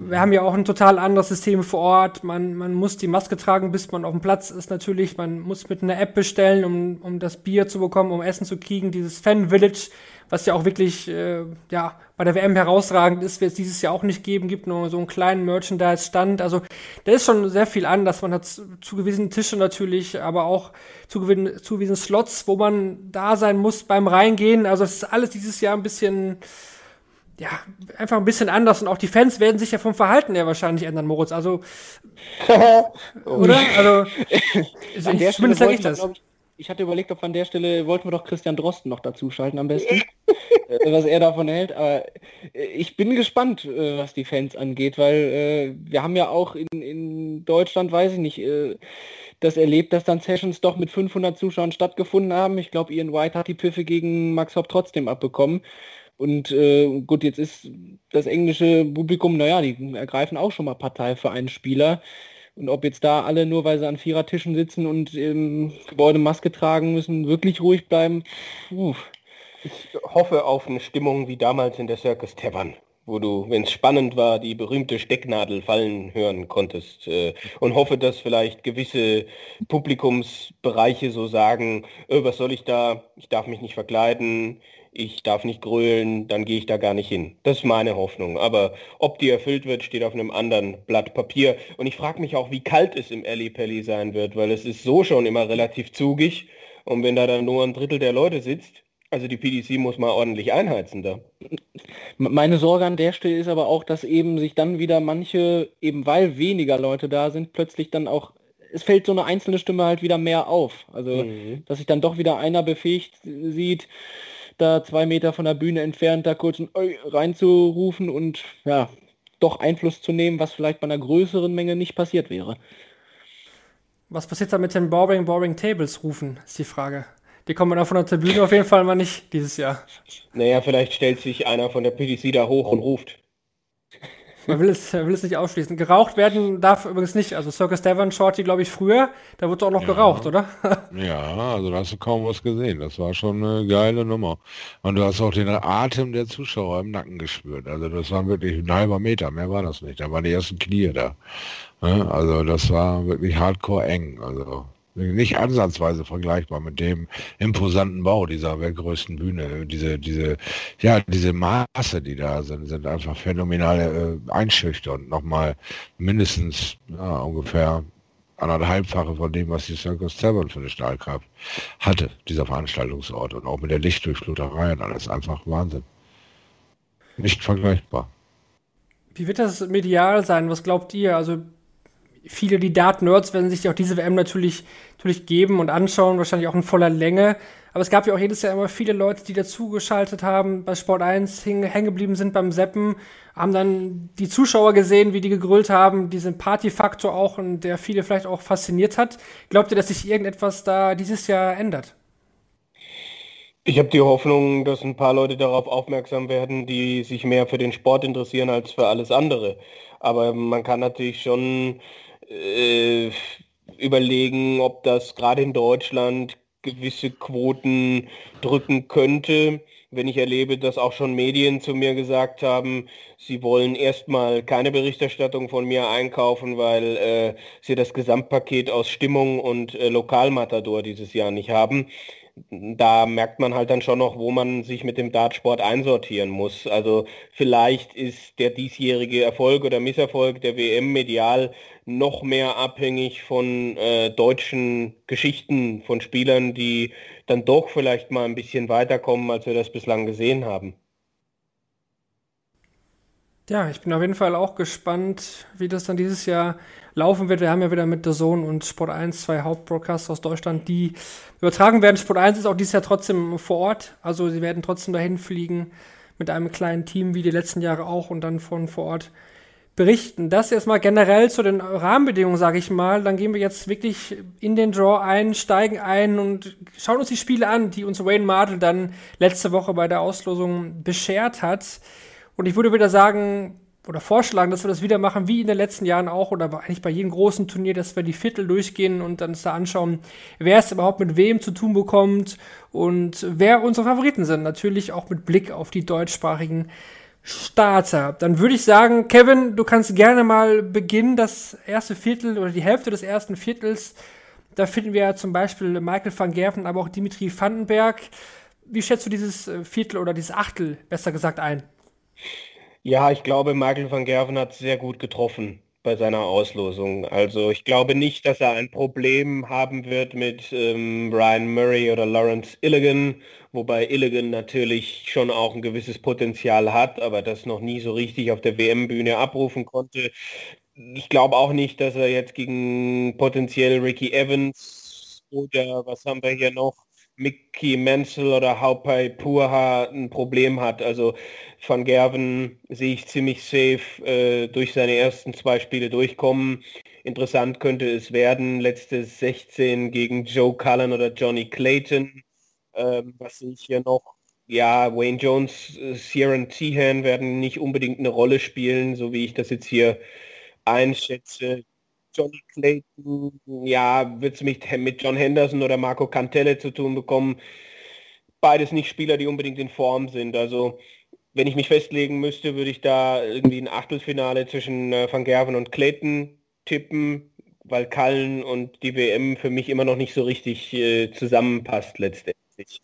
Wir haben ja auch ein total anderes System vor Ort. Man, man muss die Maske tragen, bis man auf dem Platz ist natürlich. Man muss mit einer App bestellen, um, um das Bier zu bekommen, um Essen zu kriegen. Dieses Fan Village, was ja auch wirklich äh, ja, bei der WM herausragend ist, wird es dieses Jahr auch nicht geben. Gibt nur so einen kleinen Merchandise-Stand. Also da ist schon sehr viel anders. Man hat zugewiesene Tische natürlich, aber auch zugewiesene, Slots, wo man da sein muss beim Reingehen. Also es ist alles dieses Jahr ein bisschen ja, einfach ein bisschen anders und auch die Fans werden sich ja vom Verhalten her wahrscheinlich ändern, Moritz. Also, oder? Also, An der ich, Stelle sage ich das. ich, Ich hatte überlegt, ob an der Stelle wollten wir doch Christian Drosten noch dazu schalten am besten, äh, was er davon hält. Aber äh, ich bin gespannt, äh, was die Fans angeht, weil wir haben ja auch in, in Deutschland, weiß ich nicht, das erlebt, dass dann Sessions doch mit 500 Zuschauern stattgefunden haben. Ich glaube, Ian White hat die Pfiffe gegen Max Hopp trotzdem abbekommen. Und äh, gut, jetzt ist das englische Publikum, naja, die ergreifen auch schon mal Partei für einen Spieler. Und ob jetzt da alle nur, weil sie an Vierertischen sitzen und im Gebäude Maske tragen müssen, wirklich ruhig bleiben, puh. Ich hoffe auf eine Stimmung wie damals in der Circus Tavern wo du, wenn es spannend war, die berühmte Stecknadel fallen hören konntest. Äh, und hoffe, dass vielleicht gewisse Publikumsbereiche so sagen, äh, was soll ich da, ich darf mich nicht verkleiden, ich darf nicht grölen, dann gehe ich da gar nicht hin. Das ist meine Hoffnung. Aber ob die erfüllt wird, steht auf einem anderen Blatt Papier. Und ich frage mich auch, wie kalt es im Alley Pelli sein wird, weil es ist so schon immer relativ zugig. Und wenn da dann nur ein Drittel der Leute sitzt, also die PDC muss mal ordentlich einheizen da. Meine Sorge an der Stelle ist aber auch, dass eben sich dann wieder manche, eben weil weniger Leute da sind, plötzlich dann auch, es fällt so eine einzelne Stimme halt wieder mehr auf. Also, mhm. dass sich dann doch wieder einer befähigt sieht, da zwei Meter von der Bühne entfernt da kurz ein Oi reinzurufen und ja, doch Einfluss zu nehmen, was vielleicht bei einer größeren Menge nicht passiert wäre. Was passiert da mit den Boring Boring Tables rufen, ist die Frage. Die kommen dann von der Tribüne auf jeden Fall mal nicht dieses Jahr. Naja, vielleicht stellt sich einer von der PDC da hoch und ruft. Man will es, will es nicht ausschließen. Geraucht werden darf übrigens nicht. Also Circus Devon Shorty, glaube ich, früher, da wurde auch noch ja. geraucht, oder? ja, also da hast du kaum was gesehen. Das war schon eine geile Nummer. Und du hast auch den Atem der Zuschauer im Nacken gespürt. Also das war wirklich ein halber Meter, mehr war das nicht. Da waren die ersten Knie da. Also das war wirklich hardcore eng. Also nicht ansatzweise vergleichbar mit dem imposanten Bau dieser weltgrößten Bühne. Diese, diese, ja, diese Maße, die da sind, sind einfach phänomenal äh, einschüchternd. Nochmal mindestens ja, ungefähr anderthalbfache von dem, was die Circus Tavern für eine Stahlkraft hatte, dieser Veranstaltungsort. Und auch mit der Lichtdurchfluterei und alles einfach Wahnsinn. Nicht vergleichbar. Wie wird das medial sein? Was glaubt ihr? Also viele, die Dart-Nerds werden sich auch diese WM natürlich, natürlich geben und anschauen, wahrscheinlich auch in voller Länge. Aber es gab ja auch jedes Jahr immer viele Leute, die dazugeschaltet haben, bei Sport 1 hängen geblieben sind beim Seppen, haben dann die Zuschauer gesehen, wie die gegrüllt haben, diesen Partyfaktor auch und der viele vielleicht auch fasziniert hat. Glaubt ihr, dass sich irgendetwas da dieses Jahr ändert? Ich habe die Hoffnung, dass ein paar Leute darauf aufmerksam werden, die sich mehr für den Sport interessieren als für alles andere. Aber man kann natürlich schon äh, überlegen, ob das gerade in Deutschland gewisse Quoten drücken könnte. Wenn ich erlebe, dass auch schon Medien zu mir gesagt haben, sie wollen erstmal keine Berichterstattung von mir einkaufen, weil äh, sie das Gesamtpaket aus Stimmung und äh, Lokalmatador dieses Jahr nicht haben da merkt man halt dann schon noch, wo man sich mit dem Dartsport einsortieren muss. Also vielleicht ist der diesjährige Erfolg oder Misserfolg der WM medial noch mehr abhängig von äh, deutschen Geschichten von Spielern, die dann doch vielleicht mal ein bisschen weiterkommen, als wir das bislang gesehen haben. Ja, ich bin auf jeden Fall auch gespannt, wie das dann dieses Jahr laufen wird. Wir haben ja wieder mit The Zone und Sport 1 zwei Hauptbroadcasts aus Deutschland, die übertragen werden. Sport 1 ist auch dieses Jahr trotzdem vor Ort. Also sie werden trotzdem dahin fliegen mit einem kleinen Team wie die letzten Jahre auch und dann von vor Ort berichten. Das erstmal generell zu den Rahmenbedingungen, sage ich mal. Dann gehen wir jetzt wirklich in den Draw ein, steigen ein und schauen uns die Spiele an, die uns Wayne Mardell dann letzte Woche bei der Auslosung beschert hat. Und ich würde wieder sagen, oder vorschlagen, dass wir das wieder machen, wie in den letzten Jahren auch, oder eigentlich bei jedem großen Turnier, dass wir die Viertel durchgehen und dann uns da anschauen, wer es überhaupt mit wem zu tun bekommt und wer unsere Favoriten sind. Natürlich auch mit Blick auf die deutschsprachigen Starter. Dann würde ich sagen, Kevin, du kannst gerne mal beginnen, das erste Viertel oder die Hälfte des ersten Viertels. Da finden wir zum Beispiel Michael van Gerven, aber auch Dimitri Vandenberg. Wie schätzt du dieses äh, Viertel oder dieses Achtel, besser gesagt, ein? Ja, ich glaube, Michael van Gerven hat sehr gut getroffen bei seiner Auslosung. Also ich glaube nicht, dass er ein Problem haben wird mit ähm, Ryan Murray oder Lawrence Illigan, wobei Illigan natürlich schon auch ein gewisses Potenzial hat, aber das noch nie so richtig auf der WM-Bühne abrufen konnte. Ich glaube auch nicht, dass er jetzt gegen potenziell Ricky Evans oder was haben wir hier noch? Mickey Menzel oder Haupai Purha ein Problem hat. Also Van Gerven sehe ich ziemlich safe äh, durch seine ersten zwei Spiele durchkommen. Interessant könnte es werden, letzte 16 gegen Joe Cullen oder Johnny Clayton. Ähm, was sehe ich hier noch? Ja, Wayne Jones, äh, Sieran Tehan werden nicht unbedingt eine Rolle spielen, so wie ich das jetzt hier einschätze. Johnny Clayton, ja, wird es mit, mit John Henderson oder Marco Cantelle zu tun bekommen. Beides nicht Spieler, die unbedingt in Form sind. Also wenn ich mich festlegen müsste, würde ich da irgendwie ein Achtelfinale zwischen äh, Van Gerven und Clayton tippen, weil Kallen und die WM für mich immer noch nicht so richtig äh, zusammenpasst letztendlich.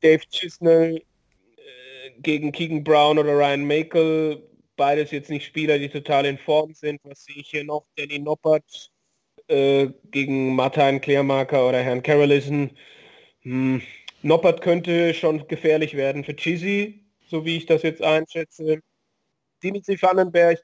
Dave Chisnell äh, gegen Keegan Brown oder Ryan Makel beides jetzt nicht Spieler, die total in Form sind. Was sehe ich hier noch? Danny Noppert äh, gegen Martin Klärmarker oder Herrn Carolison. Hm. Noppert könnte schon gefährlich werden für Chizzy, so wie ich das jetzt einschätze. Dimitri Vandenberg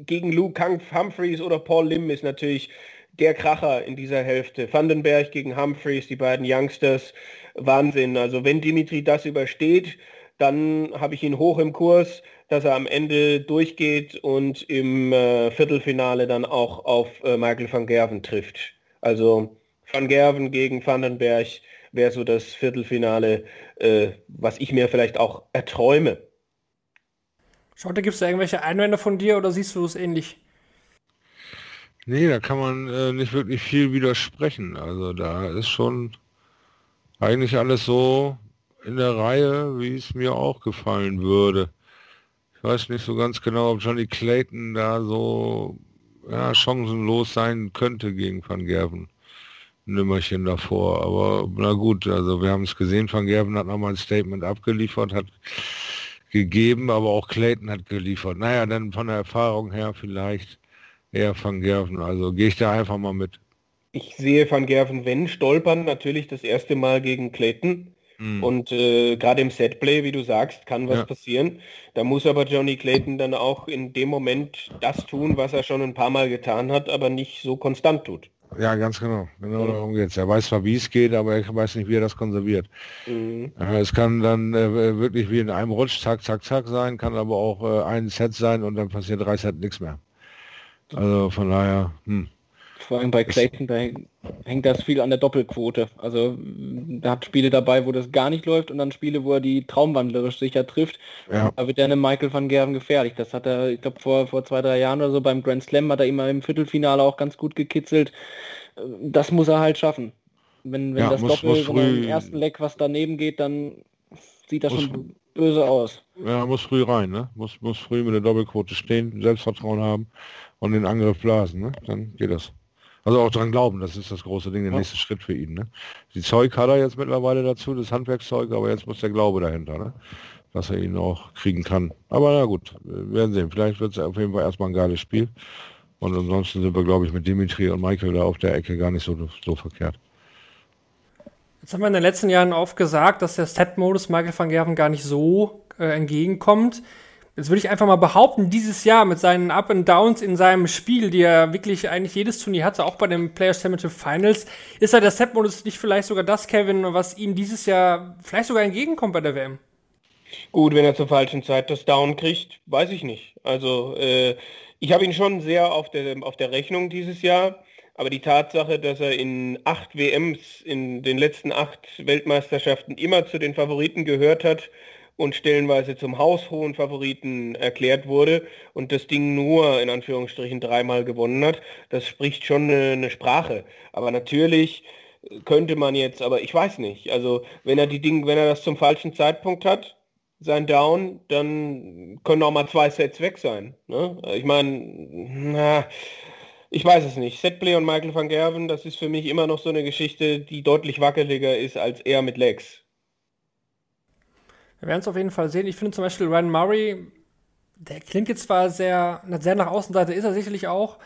gegen Luke Humphreys oder Paul Lim ist natürlich der Kracher in dieser Hälfte. Vandenberg gegen Humphreys, die beiden Youngsters, Wahnsinn. Also wenn Dimitri das übersteht, dann habe ich ihn hoch im Kurs dass er am Ende durchgeht und im äh, Viertelfinale dann auch auf äh, Michael van Gerven trifft. Also van Gerven gegen Vandenberg wäre so das Viertelfinale, äh, was ich mir vielleicht auch erträume. Schaut, da gibt es da irgendwelche Einwände von dir oder siehst du es ähnlich? Nee, da kann man äh, nicht wirklich viel widersprechen. Also da ist schon eigentlich alles so in der Reihe, wie es mir auch gefallen würde weiß nicht so ganz genau, ob Johnny Clayton da so ja, chancenlos sein könnte gegen Van Gerven. Nimmerchen davor. Aber na gut, also wir haben es gesehen, Van Gerven hat nochmal ein Statement abgeliefert, hat gegeben, aber auch Clayton hat geliefert. Naja, dann von der Erfahrung her vielleicht eher Van Gerven. Also gehe ich da einfach mal mit. Ich sehe Van Gerven, wenn stolpern, natürlich das erste Mal gegen Clayton. Mhm. Und äh, gerade im Setplay, wie du sagst, kann was ja. passieren. Da muss aber Johnny Clayton dann auch in dem Moment das tun, was er schon ein paar Mal getan hat, aber nicht so konstant tut. Ja, ganz genau. Genau mhm. darum geht es. Er weiß zwar, wie es geht, aber er weiß nicht, wie er das konserviert. Mhm. es kann dann äh, wirklich wie in einem Rutsch, zack, zack, zack sein, kann aber auch äh, ein Set sein und dann passiert drei Set nichts mehr. Also von daher, hm. Vor allem bei Clayton, da hängt das viel an der Doppelquote. Also da hat Spiele dabei, wo das gar nicht läuft und dann Spiele, wo er die traumwandlerisch sicher trifft. Ja. Da wird er einem Michael van Gerven gefährlich. Das hat er, ich glaube, vor, vor zwei, drei Jahren oder so beim Grand Slam hat er immer im Viertelfinale auch ganz gut gekitzelt. Das muss er halt schaffen. Wenn, wenn ja, das muss, Doppel muss im ersten Leck was daneben geht, dann sieht das muss, schon böse aus. Ja, muss früh rein, ne? Muss, muss früh mit der Doppelquote stehen, Selbstvertrauen haben und den Angriff blasen, ne? Dann geht das. Also auch dran glauben, das ist das große Ding, der ja. nächste Schritt für ihn. Ne? Die Zeug hat er jetzt mittlerweile dazu, das Handwerkszeug, aber jetzt muss der Glaube dahinter, ne? dass er ihn auch kriegen kann. Aber na gut, wir werden sehen. Vielleicht wird es auf jeden Fall erstmal ein geiles Spiel. Und ansonsten sind wir, glaube ich, mit Dimitri und Michael da auf der Ecke gar nicht so, so verkehrt. Jetzt haben wir in den letzten Jahren oft gesagt, dass der Set-Modus Michael van Gerven gar nicht so äh, entgegenkommt. Jetzt würde ich einfach mal behaupten, dieses Jahr mit seinen Up and Downs in seinem Spiel, die er wirklich eigentlich jedes Turnier hatte, auch bei den Players Championship Finals, ist er der Set-Modus nicht vielleicht sogar das, Kevin, was ihm dieses Jahr vielleicht sogar entgegenkommt bei der WM? Gut, wenn er zur falschen Zeit das Down kriegt, weiß ich nicht. Also äh, ich habe ihn schon sehr auf der, auf der Rechnung dieses Jahr, aber die Tatsache, dass er in acht WMs, in den letzten acht Weltmeisterschaften immer zu den Favoriten gehört hat, und stellenweise zum haushohen Favoriten erklärt wurde und das Ding nur in Anführungsstrichen dreimal gewonnen hat, das spricht schon eine, eine Sprache. Aber natürlich könnte man jetzt, aber ich weiß nicht, also wenn er die Dinge, wenn er das zum falschen Zeitpunkt hat, sein Down, dann können auch mal zwei Sets weg sein. Ne? Ich meine, ich weiß es nicht. Setplay und Michael van Gerven, das ist für mich immer noch so eine Geschichte, die deutlich wackeliger ist als er mit Legs. Wir werden es auf jeden Fall sehen. Ich finde zum Beispiel Ryan Murray, der klingt jetzt zwar sehr, sehr nach Außenseite, ist er sicherlich auch.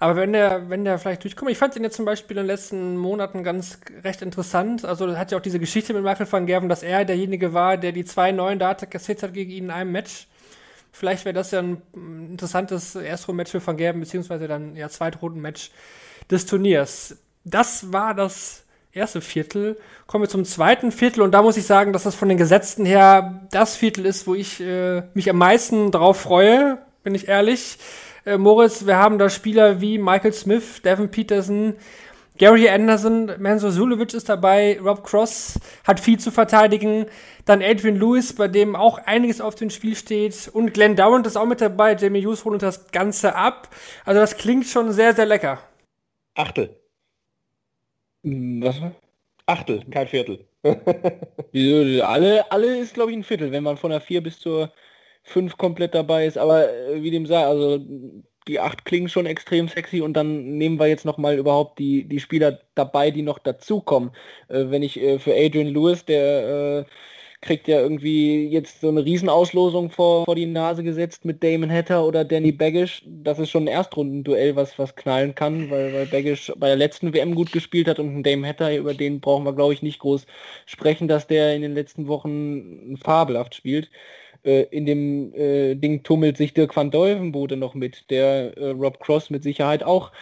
Aber wenn der, wenn der vielleicht durchkommt, ich fand ihn jetzt zum Beispiel in den letzten Monaten ganz recht interessant. Also hat ja auch diese Geschichte mit Michael van Gerven, dass er derjenige war, der die zwei neuen Data kassiert hat gegen ihn in einem Match. Vielleicht wäre das ja ein interessantes Erstrunden-Match für Van Gerven, beziehungsweise dann ja Zweitrunden-Match des Turniers. Das war das erste Viertel. Kommen wir zum zweiten Viertel und da muss ich sagen, dass das von den Gesetzten her das Viertel ist, wo ich äh, mich am meisten drauf freue, bin ich ehrlich. Äh, Moritz, wir haben da Spieler wie Michael Smith, Devin Peterson, Gary Anderson, Manso Sulevic ist dabei, Rob Cross hat viel zu verteidigen, dann Adrian Lewis, bei dem auch einiges auf dem Spiel steht und Glenn Durant ist auch mit dabei, Jamie Hughes holt das Ganze ab. Also das klingt schon sehr, sehr lecker. Achtel. Was? Achtel, kein Viertel. Wieso? alle, alle ist glaube ich ein Viertel, wenn man von der 4 bis zur 5 komplett dabei ist. Aber äh, wie dem sei, also die 8 klingen schon extrem sexy und dann nehmen wir jetzt nochmal überhaupt die, die Spieler dabei, die noch dazukommen. Äh, wenn ich äh, für Adrian Lewis, der äh, kriegt ja irgendwie jetzt so eine Riesenauslosung vor, vor die Nase gesetzt mit Damon Hatter oder Danny Baggish. Das ist schon ein Erstrundenduell, was, was knallen kann, weil, weil Baggish bei der letzten WM gut gespielt hat und ein Damon Hatter, über den brauchen wir, glaube ich, nicht groß sprechen, dass der in den letzten Wochen fabelhaft spielt. Äh, in dem äh, Ding tummelt sich Dirk van Dolvenbode noch mit, der äh, Rob Cross mit Sicherheit auch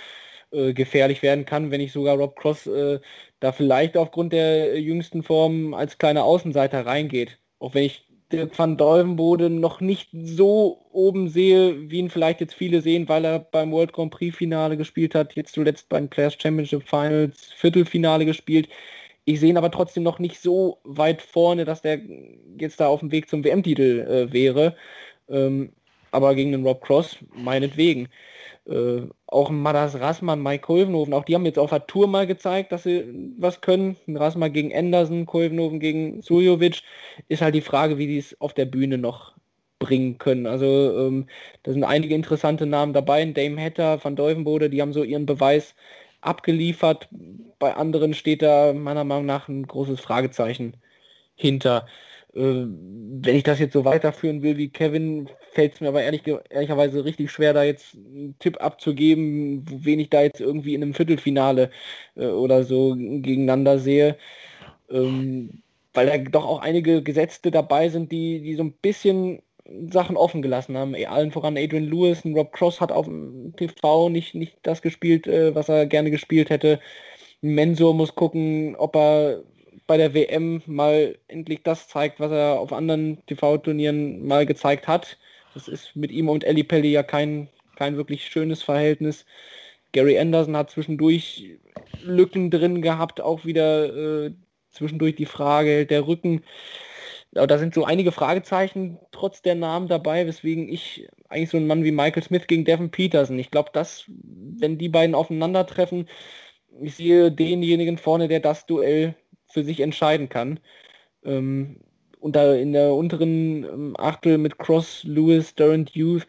äh, gefährlich werden kann, wenn nicht sogar Rob Cross äh, da vielleicht aufgrund der jüngsten Form als kleiner Außenseiter reingeht. Auch wenn ich Dirk van Dolvenbode noch nicht so oben sehe, wie ihn vielleicht jetzt viele sehen, weil er beim World Grand Prix Finale gespielt hat, jetzt zuletzt beim Players Championship Finals Viertelfinale gespielt. Ich sehe ihn aber trotzdem noch nicht so weit vorne, dass der jetzt da auf dem Weg zum WM-Titel äh, wäre. Ähm, aber gegen den Rob Cross, meinetwegen. Äh, auch Madas Rassmann, Mike Kolvenhoven, auch die haben jetzt auf der Tour mal gezeigt, dass sie was können. Rassmann gegen Anderson, Kolvenhoven gegen Suljovic. Ist halt die Frage, wie die es auf der Bühne noch bringen können. Also ähm, da sind einige interessante Namen dabei. Dame Hatter, Van Deuvenbode, die haben so ihren Beweis abgeliefert. Bei anderen steht da meiner Meinung nach ein großes Fragezeichen hinter. Äh, wenn ich das jetzt so weiterführen will wie Kevin, fällt es mir aber ehrlich, ehrlicherweise richtig schwer, da jetzt einen Tipp abzugeben, wen ich da jetzt irgendwie in einem Viertelfinale äh, oder so gegeneinander sehe. Ähm, weil da doch auch einige Gesetzte dabei sind, die, die so ein bisschen Sachen offen gelassen haben. Eh, allen voran Adrian Lewis und Rob Cross hat auf dem TV nicht, nicht das gespielt, äh, was er gerne gespielt hätte. Mensur muss gucken, ob er bei der WM mal endlich das zeigt, was er auf anderen TV-Turnieren mal gezeigt hat. Das ist mit ihm und Ellie Pelli ja kein, kein wirklich schönes Verhältnis. Gary Anderson hat zwischendurch Lücken drin gehabt, auch wieder äh, zwischendurch die Frage, der Rücken aber da sind so einige Fragezeichen trotz der Namen dabei, weswegen ich eigentlich so einen Mann wie Michael Smith gegen Devin Peterson, ich glaube, dass, wenn die beiden aufeinandertreffen, ich sehe denjenigen vorne, der das Duell für sich entscheiden kann. Ähm, und da in der unteren ähm, Achtel mit Cross, Lewis, Durant, Youth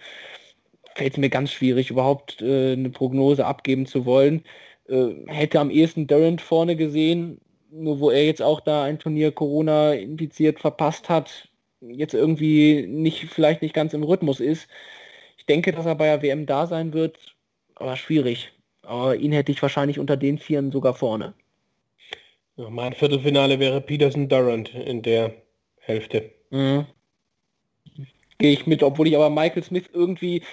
fällt es mir ganz schwierig, überhaupt äh, eine Prognose abgeben zu wollen. Äh, hätte am ehesten Durant vorne gesehen, nur wo er jetzt auch da ein Turnier Corona infiziert verpasst hat, jetzt irgendwie nicht, vielleicht nicht ganz im Rhythmus ist. Ich denke, dass er bei der WM da sein wird, aber schwierig. Aber ihn hätte ich wahrscheinlich unter den Vieren sogar vorne. Ja, mein Viertelfinale wäre Peterson Durant in der Hälfte. Mhm gehe ich mit, obwohl ich aber Michael Smith irgendwie,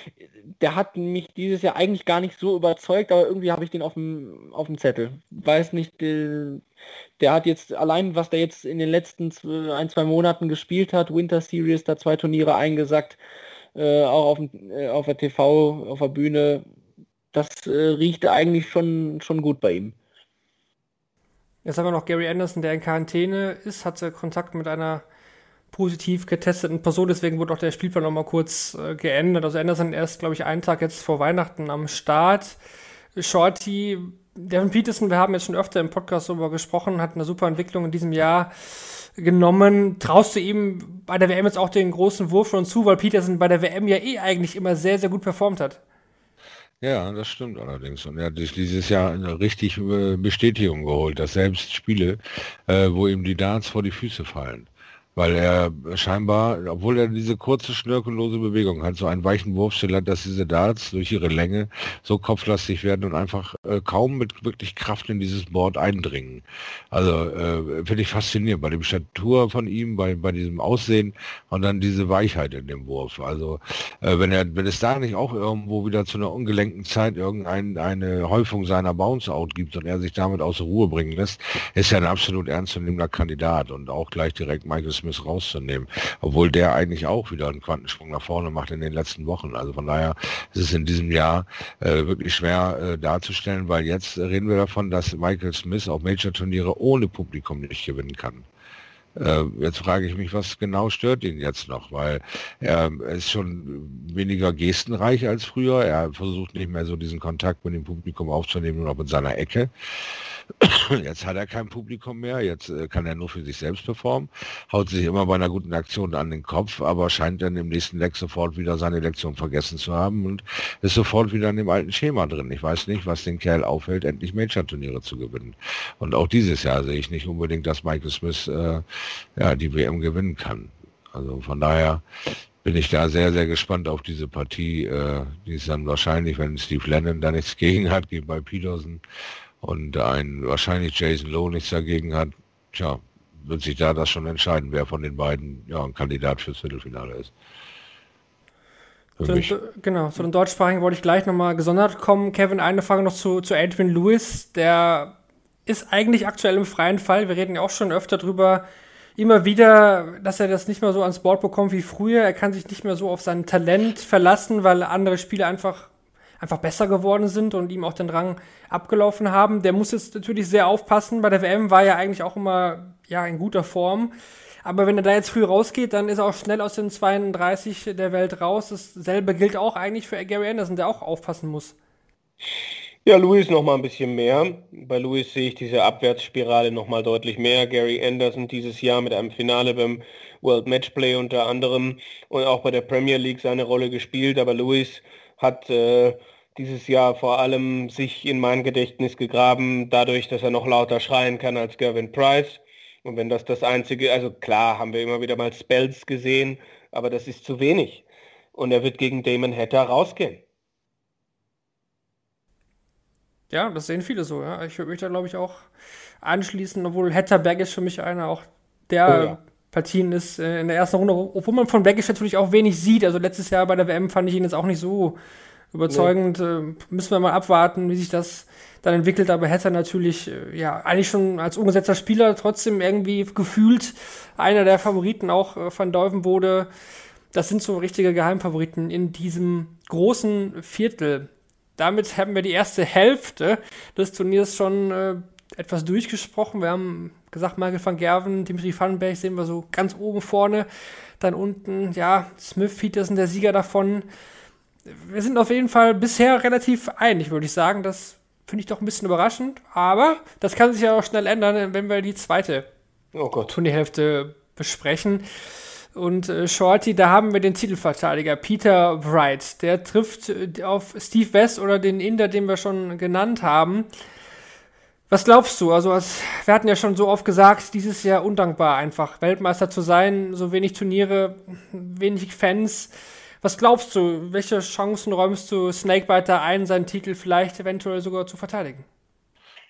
der hat mich dieses Jahr eigentlich gar nicht so überzeugt, aber irgendwie habe ich den auf dem, auf dem Zettel. Weiß nicht, der, der, hat jetzt allein, was der jetzt in den letzten ein, zwei Monaten gespielt hat, Winter Series, da zwei Turniere eingesackt, äh, auch auf, äh, auf der TV, auf der Bühne, das äh, riecht eigentlich schon, schon gut bei ihm. Jetzt haben wir noch Gary Anderson, der in Quarantäne ist, hatte Kontakt mit einer positiv getesteten Person, deswegen wurde auch der Spielplan nochmal kurz äh, geändert. Also Anderson erst, glaube ich, einen Tag jetzt vor Weihnachten am Start. Shorty, Devin Peterson, wir haben jetzt schon öfter im Podcast darüber gesprochen, hat eine super Entwicklung in diesem Jahr genommen. Traust du ihm bei der WM jetzt auch den großen Wurf schon zu, weil Peterson bei der WM ja eh eigentlich immer sehr, sehr gut performt hat? Ja, das stimmt allerdings. Und er hat sich dieses Jahr eine richtig äh, Bestätigung geholt, dass selbst Spiele, äh, wo ihm die Darts vor die Füße fallen, weil er scheinbar, obwohl er diese kurze, schnörkellose Bewegung hat, so einen weichen Wurfstil hat, dass diese Darts durch ihre Länge so kopflastig werden und einfach äh, kaum mit wirklich Kraft in dieses Board eindringen. Also äh, finde ich faszinierend bei dem Statur von ihm, bei, bei diesem Aussehen und dann diese Weichheit in dem Wurf. Also äh, wenn er, wenn es da nicht auch irgendwo wieder zu einer ungelenkten Zeit irgendeine Häufung seiner Bounce-Out gibt und er sich damit aus Ruhe bringen lässt, ist er ein absolut ernstzunehmender Kandidat und auch gleich direkt Michael Smith rauszunehmen, obwohl der eigentlich auch wieder einen Quantensprung nach vorne macht in den letzten Wochen. Also von daher ist es in diesem Jahr äh, wirklich schwer äh, darzustellen, weil jetzt reden wir davon, dass Michael Smith auch Major-Turniere ohne Publikum nicht gewinnen kann. Äh, jetzt frage ich mich, was genau stört ihn jetzt noch, weil er ist schon weniger gestenreich als früher. Er versucht nicht mehr so diesen Kontakt mit dem Publikum aufzunehmen, nur noch mit seiner Ecke. Jetzt hat er kein Publikum mehr, jetzt äh, kann er nur für sich selbst performen, haut sich immer bei einer guten Aktion an den Kopf, aber scheint dann im nächsten Leck sofort wieder seine Lektion vergessen zu haben und ist sofort wieder in dem alten Schema drin. Ich weiß nicht, was den Kerl aufhält, endlich Major-Turniere zu gewinnen. Und auch dieses Jahr sehe ich nicht unbedingt, dass Michael Smith äh, ja, die WM gewinnen kann. Also von daher bin ich da sehr, sehr gespannt auf diese Partie. Äh, die ist dann wahrscheinlich, wenn Steve Lennon da nichts gegen hat, gegen bei Peterson, und ein wahrscheinlich Jason Lowe nichts dagegen hat, tja, wird sich da das schon entscheiden, wer von den beiden ja, ein Kandidat fürs Viertelfinale ist. Zu den, genau, zu den deutschsprachigen wollte ich gleich nochmal gesondert kommen. Kevin, eine Frage noch zu, zu Adrian Lewis. Der ist eigentlich aktuell im freien Fall. Wir reden ja auch schon öfter drüber, immer wieder, dass er das nicht mehr so ans Board bekommt wie früher. Er kann sich nicht mehr so auf sein Talent verlassen, weil andere Spieler einfach einfach besser geworden sind und ihm auch den Rang abgelaufen haben. Der muss jetzt natürlich sehr aufpassen. Bei der WM war er eigentlich auch immer ja, in guter Form. Aber wenn er da jetzt früh rausgeht, dann ist er auch schnell aus den 32 der Welt raus. Dasselbe gilt auch eigentlich für Gary Anderson, der auch aufpassen muss. Ja, Louis noch mal ein bisschen mehr. Bei Louis sehe ich diese Abwärtsspirale noch mal deutlich mehr. Gary Anderson dieses Jahr mit einem Finale beim World Matchplay unter anderem und auch bei der Premier League seine Rolle gespielt. Aber Louis hat äh, dieses Jahr vor allem sich in mein Gedächtnis gegraben, dadurch, dass er noch lauter schreien kann als Gervin Price. Und wenn das das einzige, also klar, haben wir immer wieder mal Spells gesehen, aber das ist zu wenig. Und er wird gegen Damon Hatter rausgehen. Ja, das sehen viele so, ja. Ich würde mich da, glaube ich, auch anschließen, obwohl Hatter Baggage für mich einer auch der oh, ja. Partien ist äh, in der ersten Runde, obwohl man von Baggage natürlich auch wenig sieht. Also letztes Jahr bei der WM fand ich ihn jetzt auch nicht so überzeugend. Nee. Äh, müssen wir mal abwarten, wie sich das dann entwickelt. Aber hätte er natürlich, äh, ja, eigentlich schon als umgesetzter Spieler trotzdem irgendwie gefühlt einer der Favoriten auch äh, van Deuven wurde. Das sind so richtige Geheimfavoriten in diesem großen Viertel. Damit haben wir die erste Hälfte des Turniers schon äh, etwas durchgesprochen. Wir haben gesagt, Michael van Gerven, Dimitri Vandenberg sehen wir so ganz oben vorne. Dann unten, ja, Smith, Peterson, der Sieger davon wir sind auf jeden Fall bisher relativ einig, würde ich sagen. Das finde ich doch ein bisschen überraschend. Aber das kann sich ja auch schnell ändern, wenn wir die zweite oh Turnierhälfte besprechen. Und äh, Shorty, da haben wir den Titelverteidiger Peter Wright. Der trifft äh, auf Steve West oder den Inder, den wir schon genannt haben. Was glaubst du? Also, als, wir hatten ja schon so oft gesagt, dieses Jahr undankbar einfach, Weltmeister zu sein, so wenig Turniere, wenig Fans. Was glaubst du, welche Chancen räumst du Snakebiter ein, seinen Titel vielleicht eventuell sogar zu verteidigen?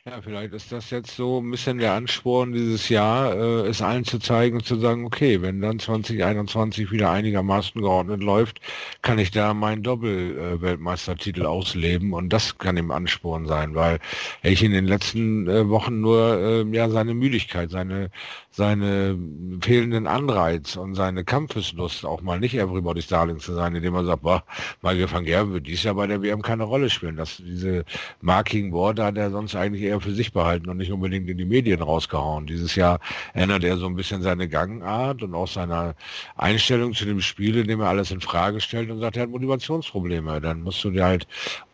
Ja, vielleicht ist das jetzt so ein bisschen der Ansporn dieses Jahr, äh, es allen zu zeigen und zu sagen, okay, wenn dann 2021 wieder einigermaßen geordnet läuft, kann ich da meinen Doppel-Weltmeistertitel äh, ausleben und das kann ihm Ansporn sein, weil ich in den letzten äh, Wochen nur äh, ja seine Müdigkeit, seine seine fehlenden Anreiz und seine Kampfeslust, auch mal nicht Everybody's Darling zu sein, indem man sagt, boah, Michael van Gerben wird dies Jahr bei der WM keine Rolle spielen. Dass diese Marking Worte hat er sonst eigentlich eher für sich behalten und nicht unbedingt in die Medien rausgehauen. Dieses Jahr ändert er so ein bisschen seine Gangart und auch seine Einstellung zu dem Spiel, indem er alles in Frage stellt und sagt, er hat Motivationsprobleme. Dann musst du dir halt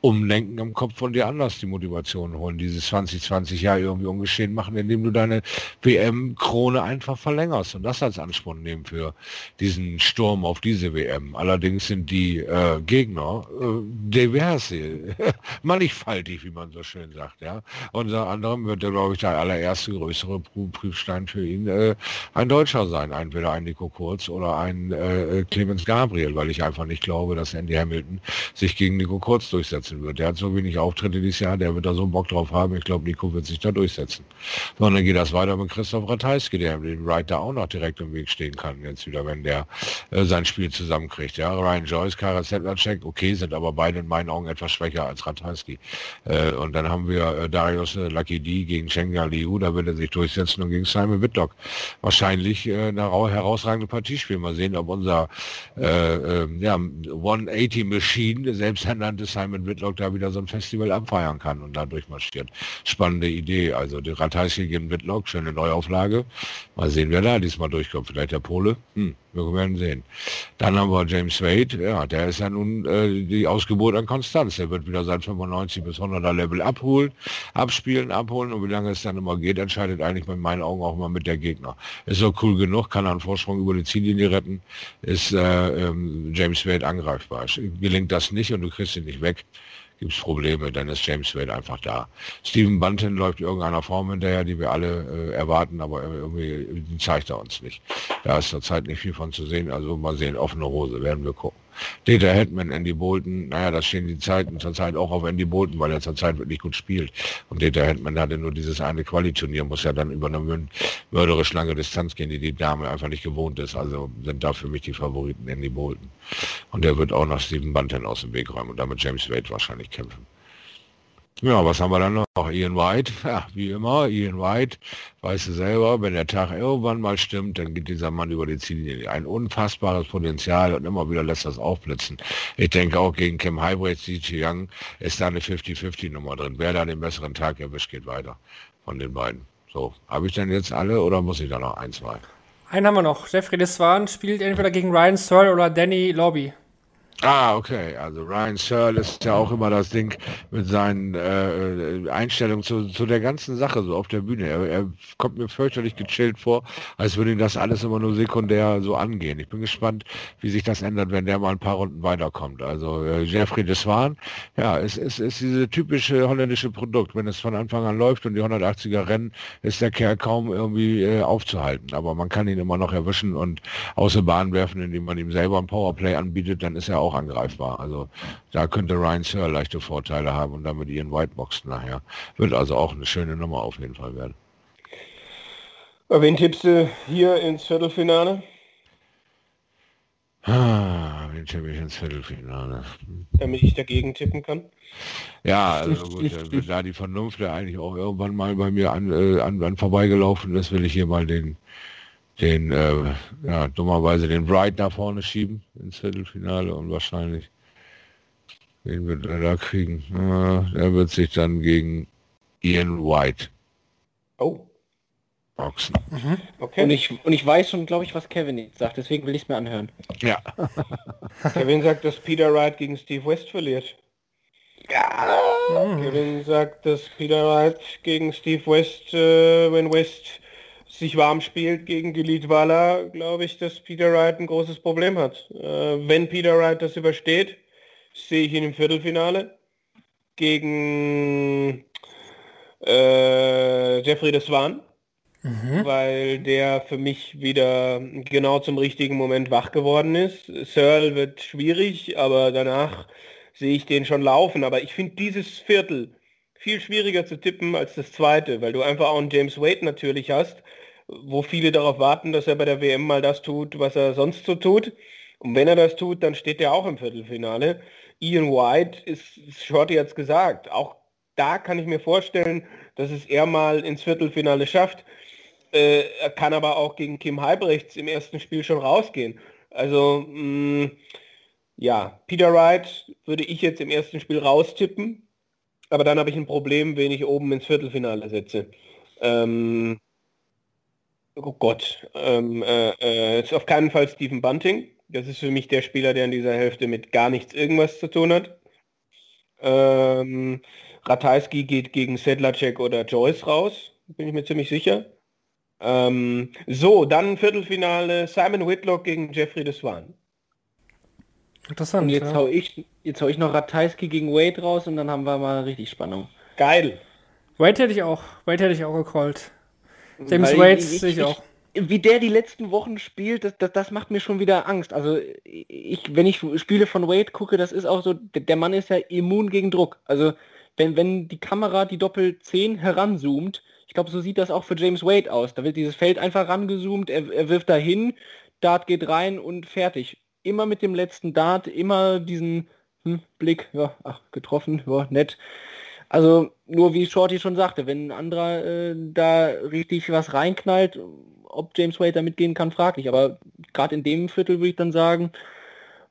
umlenken im Kopf von dir anders die Motivation holen, dieses 2020 Jahr irgendwie ungeschehen machen, indem du deine WM-Krone einfach verlängerst und das als Ansporn nehmen für diesen Sturm auf diese WM. Allerdings sind die äh, Gegner äh, diverse, mannigfaltig, wie man so schön sagt, ja. Und unter anderem wird glaube ich, der allererste größere Prüfstein für ihn äh, ein Deutscher sein. Entweder ein Nico Kurz oder ein äh, Clemens Gabriel, weil ich einfach nicht glaube, dass Andy Hamilton sich gegen Nico Kurz durchsetzen wird. Der hat so wenig Auftritte dieses Jahr, der wird da so Bock drauf haben. Ich glaube, Nico wird sich da durchsetzen. So, und dann geht das weiter mit Christoph Ratajski, der den Wright auch noch direkt im Weg stehen kann, jetzt wieder, wenn der äh, sein Spiel zusammenkriegt. Ja, Ryan Joyce, Kara Sedlacek, okay, sind aber beide in meinen Augen etwas schwächer als Ratajski. Äh, und dann haben wir äh, Darius äh, Lucky D gegen Chenga Liu, da wird er sich durchsetzen und gegen Simon Whitlock wahrscheinlich äh, eine herausragende Partie spielen. Mal sehen, ob unser äh, äh, ja, 180 Machine, selbsternannte Simon Whitlock, da wieder so ein Festival abfeiern kann und da durchmarschiert. Spannende Idee. Also die Ratajski gegen Whitlock, schöne Neuauflage. Mal sehen, wer da diesmal durchkommt. Vielleicht der Pole. Hm, wir werden sehen. Dann haben wir James Wade. Ja, der ist ja nun äh, die Ausgeburt an Konstanz. Der wird wieder seit 95 bis 100er Level abholen, abspielen, abholen. Und wie lange es dann immer geht, entscheidet eigentlich in meinen Augen auch immer mit der Gegner. Ist so cool genug, kann einen Vorsprung über die Ziellinie retten, ist äh, ähm, James Wade angreifbar. Gelingt das nicht und du kriegst ihn nicht weg, gibt es Probleme, dann ist James Wade einfach da. Steven Bunton läuft irgendeiner Form hinterher, die wir alle äh, erwarten, aber irgendwie zeigt er uns nicht. Da ist zurzeit nicht viel von zu sehen, also mal sehen, offene Hose, werden wir gucken. Data Hetman, Andy Bolton, naja, da stehen die Zeiten zurzeit auch auf Andy Bolton, weil er zurzeit wirklich gut spielt. Und Data Hetman hatte nur dieses eine Quali-Turnier, muss ja dann über eine mörderisch lange Distanz gehen, die die Dame einfach nicht gewohnt ist. Also sind da für mich die Favoriten Andy Bolton. Und der wird auch noch Steven Bunton aus dem Weg räumen und damit James Wade wahrscheinlich kämpfen. Ja, was haben wir dann noch? Ian White, ja, wie immer, Ian White, weißt du selber, wenn der Tag irgendwann mal stimmt, dann geht dieser Mann über die Ziellinie. Ein unfassbares Potenzial und immer wieder lässt das aufblitzen. Ich denke auch gegen Kim Highbrecht, CG Young, ist da eine 50-50-Nummer drin. Wer da den besseren Tag erwischt, geht weiter von den beiden. So, habe ich denn jetzt alle oder muss ich da noch ein, zwei? Einen haben wir noch. Jeffrey Deswan spielt entweder gegen Ryan Searle oder Danny Lobby. Ah, okay. Also Ryan Searle ist ja auch immer das Ding mit seinen äh, Einstellungen zu, zu der ganzen Sache so auf der Bühne. Er, er, kommt mir fürchterlich gechillt vor, als würde ihn das alles immer nur sekundär so angehen. Ich bin gespannt, wie sich das ändert, wenn der mal ein paar Runden weiterkommt. Also äh, Jeffrey Deswan, ja, es ist, ist diese typische holländische Produkt. Wenn es von Anfang an läuft und die 180er rennen, ist der Kerl kaum irgendwie äh, aufzuhalten. Aber man kann ihn immer noch erwischen und außer Bahn werfen, indem man ihm selber ein Powerplay anbietet, dann ist er auch auch angreifbar. Also da könnte Ryan Searle leichte Vorteile haben und damit ihren Whiteboxen nachher. Wird also auch eine schöne Nummer auf jeden Fall werden. Wen tippst du hier ins Viertelfinale? Ah, wen tippe ich ins Viertelfinale? Damit ich dagegen tippen kann. Ja, also gut, da die Vernunft ja eigentlich auch irgendwann mal bei mir an, äh, an, an vorbeigelaufen ist, will ich hier mal den den, äh, ja, dummerweise den Wright da vorne schieben ins Viertelfinale und wahrscheinlich, wen wird er da kriegen? Äh, er wird sich dann gegen Ian White. Oh. Boxen. Mhm. Okay. Und ich, und ich weiß schon, glaube ich, was Kevin jetzt sagt, deswegen will ich es mir anhören. Ja. Kevin sagt, dass Peter Wright gegen Steve West verliert. Ja. Kevin sagt, dass Peter Wright gegen Steve West, äh, wenn West sich warm spielt gegen Gilit Walla, glaube ich, dass Peter Wright ein großes Problem hat. Äh, wenn Peter Wright das übersteht, sehe ich ihn im Viertelfinale gegen äh, Jeffrey de Swan, mhm. weil der für mich wieder genau zum richtigen Moment wach geworden ist. Searle wird schwierig, aber danach sehe ich den schon laufen. Aber ich finde dieses Viertel viel schwieriger zu tippen als das zweite, weil du einfach auch einen James Wade natürlich hast, wo viele darauf warten, dass er bei der WM mal das tut, was er sonst so tut. Und wenn er das tut, dann steht er auch im Viertelfinale. Ian White ist, Shorty jetzt gesagt, auch da kann ich mir vorstellen, dass es er mal ins Viertelfinale schafft. Äh, er kann aber auch gegen Kim Halbrechts im ersten Spiel schon rausgehen. Also mh, mm, ja, Peter Wright würde ich jetzt im ersten Spiel raustippen, aber dann habe ich ein Problem, wen ich oben ins Viertelfinale setze. Ähm, Oh Gott, ähm, äh, äh, ist auf keinen Fall Stephen Bunting. Das ist für mich der Spieler, der in dieser Hälfte mit gar nichts irgendwas zu tun hat. Ähm, Ratajski geht gegen Sedlacek oder Joyce raus, bin ich mir ziemlich sicher. Ähm, so, dann Viertelfinale Simon Whitlock gegen Jeffrey de Swan. Interessant. Und jetzt, ja. hau ich, jetzt hau ich noch Ratajski gegen Wade raus und dann haben wir mal richtig Spannung. Geil. Wade hätte ich auch. Wade hätte ich auch gecallt. James Wade sehe ich auch. Wie der die letzten Wochen spielt, das, das, das macht mir schon wieder Angst. Also ich, wenn ich Spiele von Wade gucke, das ist auch so, der der Mann ist ja immun gegen Druck. Also wenn, wenn die Kamera die Doppel 10 heranzoomt, ich glaube, so sieht das auch für James Wade aus. Da wird dieses Feld einfach rangezoomt, er, er wirft dahin, Dart geht rein und fertig. Immer mit dem letzten Dart, immer diesen hm, Blick, ja, ach, getroffen, ja, nett. Also nur wie Shorty schon sagte, wenn ein anderer äh, da richtig was reinknallt, ob James Wade da mitgehen kann, fraglich. Aber gerade in dem Viertel würde ich dann sagen,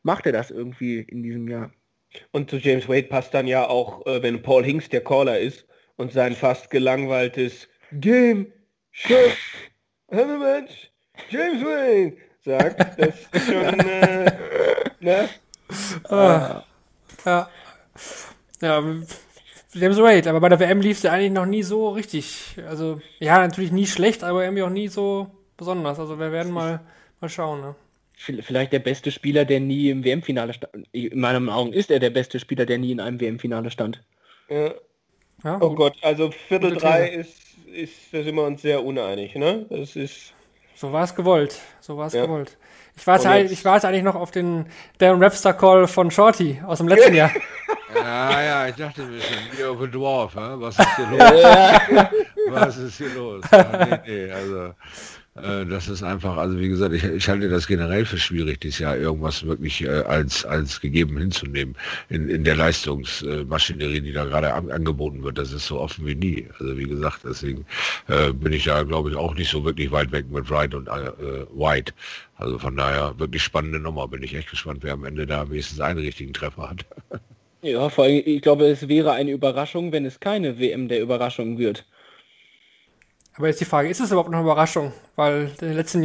macht er das irgendwie in diesem Jahr. Und zu James Wade passt dann ja auch, äh, wenn Paul Hinks der Caller ist und sein fast gelangweiltes Game, Chef, Hammermatch, James Wade sagt, das ist schon, äh, ne? Ah, ja. Ja, James Wade, aber bei der WM lief es ja eigentlich noch nie so richtig. Also, ja, natürlich nie schlecht, aber irgendwie auch nie so besonders. Also, wir werden mal, mal schauen. Ne? Vielleicht der beste Spieler, der nie im WM-Finale stand. In meinen Augen ist er der beste Spieler, der nie in einem WM-Finale stand. Ja. Ja, Oh Gott, also Viertel Gute drei These. ist, ist, da sind wir uns sehr uneinig, ne? Das ist, So war es gewollt. So war es Ja. gewollt. Ich warte, halt, ich warte eigentlich noch auf den Darren Webster Call von Shorty aus dem letzten Jahr. Ja, ja, ich dachte mir schon, Year of a Dwarf, was ist hier los? was ist hier los? Ja, nee, nee, also äh, das ist einfach, also wie gesagt, ich, ich halte das generell für schwierig, dieses Jahr irgendwas wirklich äh, als, als gegeben hinzunehmen in, in der Leistungsmaschinerie, die da gerade an, angeboten wird. Das ist so offen wie nie. Also wie gesagt, deswegen äh, bin ich da, glaube ich, auch nicht so wirklich weit weg mit Wright und äh, White. Also von daher wirklich spannende Nummer. Bin ich echt gespannt, wer am Ende da wenigstens einen richtigen Treffer hat. Ja, vor allem, ich glaube, es wäre eine Überraschung, wenn es keine WM der Überraschung wird. Aber jetzt die Frage, ist es überhaupt noch eine Überraschung? Weil in den letzten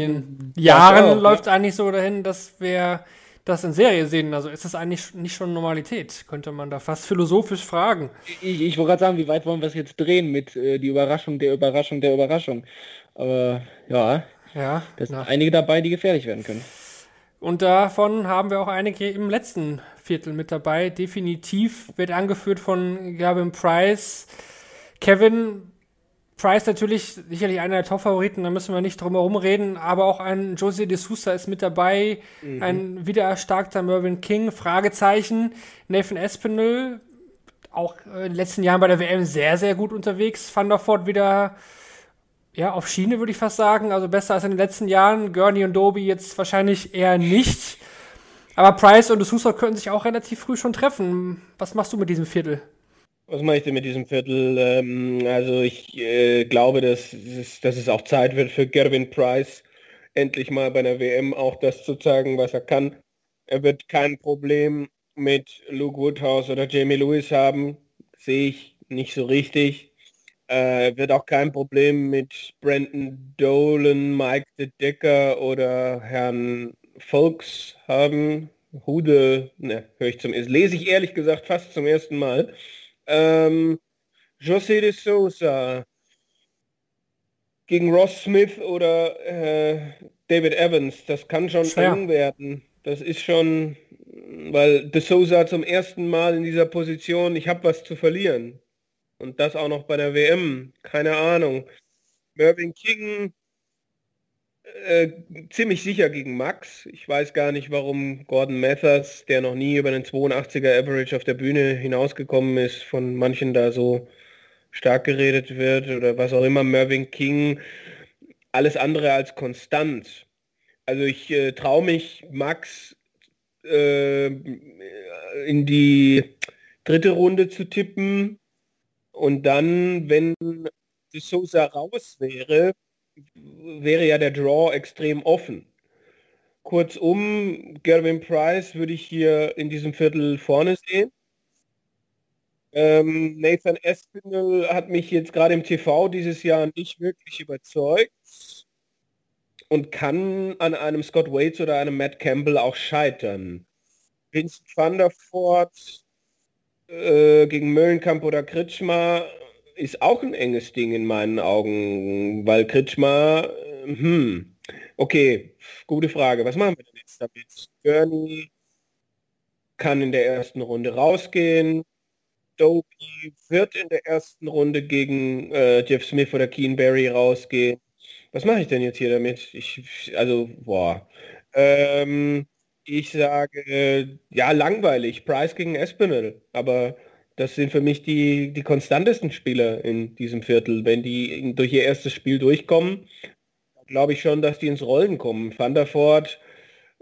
Jahren ja. läuft es eigentlich so dahin, dass wir das in Serie sehen. Also ist das eigentlich nicht schon Normalität? Könnte man da fast philosophisch fragen. Ich, ich wollte gerade sagen, wie weit wollen wir es jetzt drehen mit äh, die Überraschung der Überraschung der Überraschung. Aber ja, Ja, da sind einige dabei, die gefährlich werden können. Und davon haben wir auch einige im letzten Viertel mit dabei. Definitiv wird angeführt von Gavin Price. Kevin Price natürlich sicherlich einer der Top-Favoriten, da müssen wir nicht drum herum reden, aber auch ein Jose de Sousa ist mit dabei, ein wieder erstarkter Mervyn King, Fragezeichen, Nathan Espinel, auch in den letzten Jahren bei der WM sehr, sehr gut unterwegs, Van der Voort wieder ja, auf Schiene würde ich fast sagen. Also besser als in den letzten Jahren. Gurney und Doby jetzt wahrscheinlich eher nicht. Aber Price und D'Souza können sich auch relativ früh schon treffen. Was machst du mit diesem Viertel? Was mache ich denn mit diesem Viertel? Ähm, also ich äh, glaube, dass dass es auch Zeit wird für Gervin Price, endlich mal bei der WM auch das zu zeigen, was er kann. Er wird kein Problem mit Luke Woodhouse oder Jamie Lewis haben, sehe ich nicht so richtig. Äh, wird auch kein Problem mit Brandon Dolan, Mike de Decker oder Herrn Folks haben. Hude, ne, höre ich zum lese ich ehrlich gesagt fast zum ersten Mal. Ähm, José de Sousa gegen Ross Smith oder äh, David Evans, das kann schon Schwer. eng werden. Das ist schon, weil de Sousa zum ersten Mal in dieser Position, ich habe was zu verlieren. Und das auch noch bei der WM, keine Ahnung. Mervyn King äh, ziemlich sicher gegen Max. Ich weiß gar nicht, warum Gordon Mathers, der noch nie über den 82er Average auf der Bühne hinausgekommen ist, von manchen da so stark geredet wird oder was auch immer. Mervyn King, alles andere als konstant. Also ich äh, traue mich, Max äh, in die dritte Runde zu tippen und dann, wenn De Sousa raus wäre, wäre ja der Draw extrem offen. Kurzum, Gervin Price würde ich hier in diesem Viertel vorne sehen. Ähm, Nathan Espinel hat mich jetzt gerade im TV dieses Jahr nicht wirklich überzeugt und kann an einem Scott Waits oder einem Matt Campbell auch scheitern. Vincent van der Voort äh, gegen Möllenkamp oder Kritschmer ist auch ein enges Ding in meinen Augen, weil Kritschmer, äh, hm, okay, gute Frage. Was machen wir denn jetzt damit? Gurney kann in der ersten Runde rausgehen. Doby wird in der ersten Runde gegen äh, Jeff Smith oder Keen Barry rausgehen. Was mache ich denn jetzt hier damit? Ich, also, boah. Ähm, ich sage, ja, langweilig. Price gegen Espinel. Aber das sind für mich die, die konstantesten Spieler in diesem Viertel. Wenn die durch ihr erstes Spiel durchkommen, glaube ich schon, dass die ins Rollen kommen. Van der Voort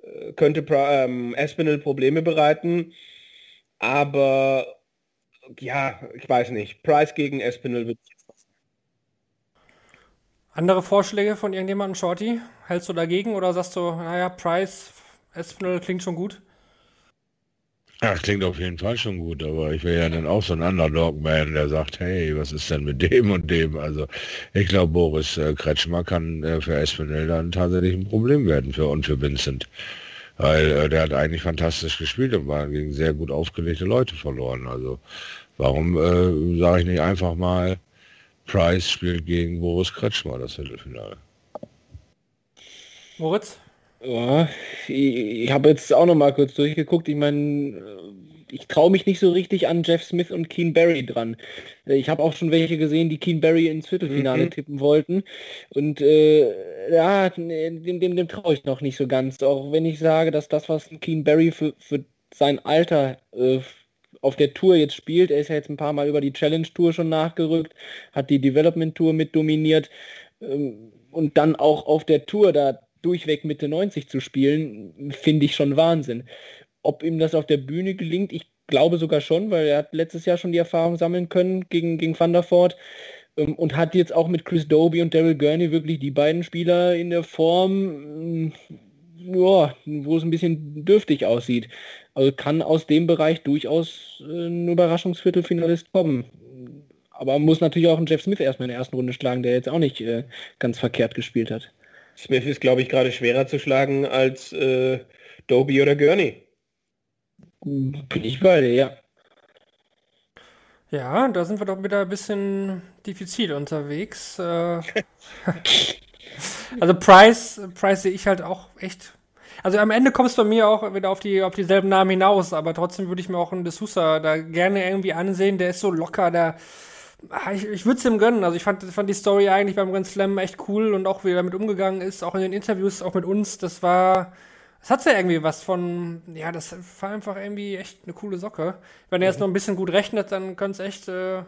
äh, könnte ähm, Espinel Probleme bereiten. Aber ja, ich weiß nicht. Price gegen Espinel wird. Andere Vorschläge von irgendjemandem, Shorty? Hältst du dagegen oder sagst du, naja, Price, Espinel klingt schon gut? Ja, das klingt auf jeden Fall schon gut, aber ich wäre ja dann auch so ein Underdog-Man, der sagt, hey, was ist denn mit dem und dem? Also ich glaube, Boris äh, Kretschmer kann äh, für Espinel dann tatsächlich ein Problem werden für und für Vincent. Weil äh, der hat eigentlich fantastisch gespielt und war gegen sehr gut aufgelegte Leute verloren. Also warum äh, sage ich nicht einfach mal, Price spielt gegen Boris Kretschmer das Viertelfinale? Moritz? Ja, ich, ich habe jetzt auch noch mal kurz durchgeguckt. Ich meine, ich traue mich nicht so richtig an Jeff Smith und Keen Barry dran. Ich habe auch schon welche gesehen, die Keen Barry ins Viertelfinale mhm. tippen wollten. Und äh, ja, dem, dem, dem traue ich noch nicht so ganz. Auch wenn ich sage, dass das, was Keen Barry für, für sein Alter äh, auf der Tour jetzt spielt, er ist ja jetzt ein paar Mal über die Challenge Tour schon nachgerückt, hat die Development Tour mit dominiert ähm, und dann auch auf der Tour da durchweg Mitte 90 zu spielen, finde ich schon Wahnsinn. Ob ihm das auf der Bühne gelingt, ich glaube sogar schon, weil er hat letztes Jahr schon die Erfahrung sammeln können gegen, gegen Van der Voort ähm, und hat jetzt auch mit Chris Doby und Daryl Gurney wirklich die beiden Spieler in der Form, ja, wo es ein bisschen dürftig aussieht. Also kann aus dem Bereich durchaus äh, ein Überraschungsviertelfinalist kommen. Aber muss natürlich auch einen Jeff Smith erstmal in der ersten Runde schlagen, der jetzt auch nicht äh, ganz verkehrt gespielt hat. Smith ist, glaube ich, gerade schwerer zu schlagen als äh, Doby oder Gurney. Bin ich bei dir, ja. Ja, da sind wir doch wieder ein bisschen diffizil unterwegs. Äh, also Price, Price sehe ich halt auch echt. Also am Ende kommst du bei mir auch wieder auf die auf dieselben Namen hinaus, aber trotzdem würde ich mir auch einen D'Souza da gerne irgendwie ansehen. Der ist so locker, der ich, ich würde es ihm gönnen. Also ich fand, fand die Story eigentlich beim Grand Slam echt cool und auch wie er damit umgegangen ist, auch in den Interviews, auch mit uns, das war, das hat ja irgendwie was von, ja, das war einfach irgendwie echt eine coole Socke. Wenn er jetzt noch ein bisschen gut rechnet, dann könnte es echt äh,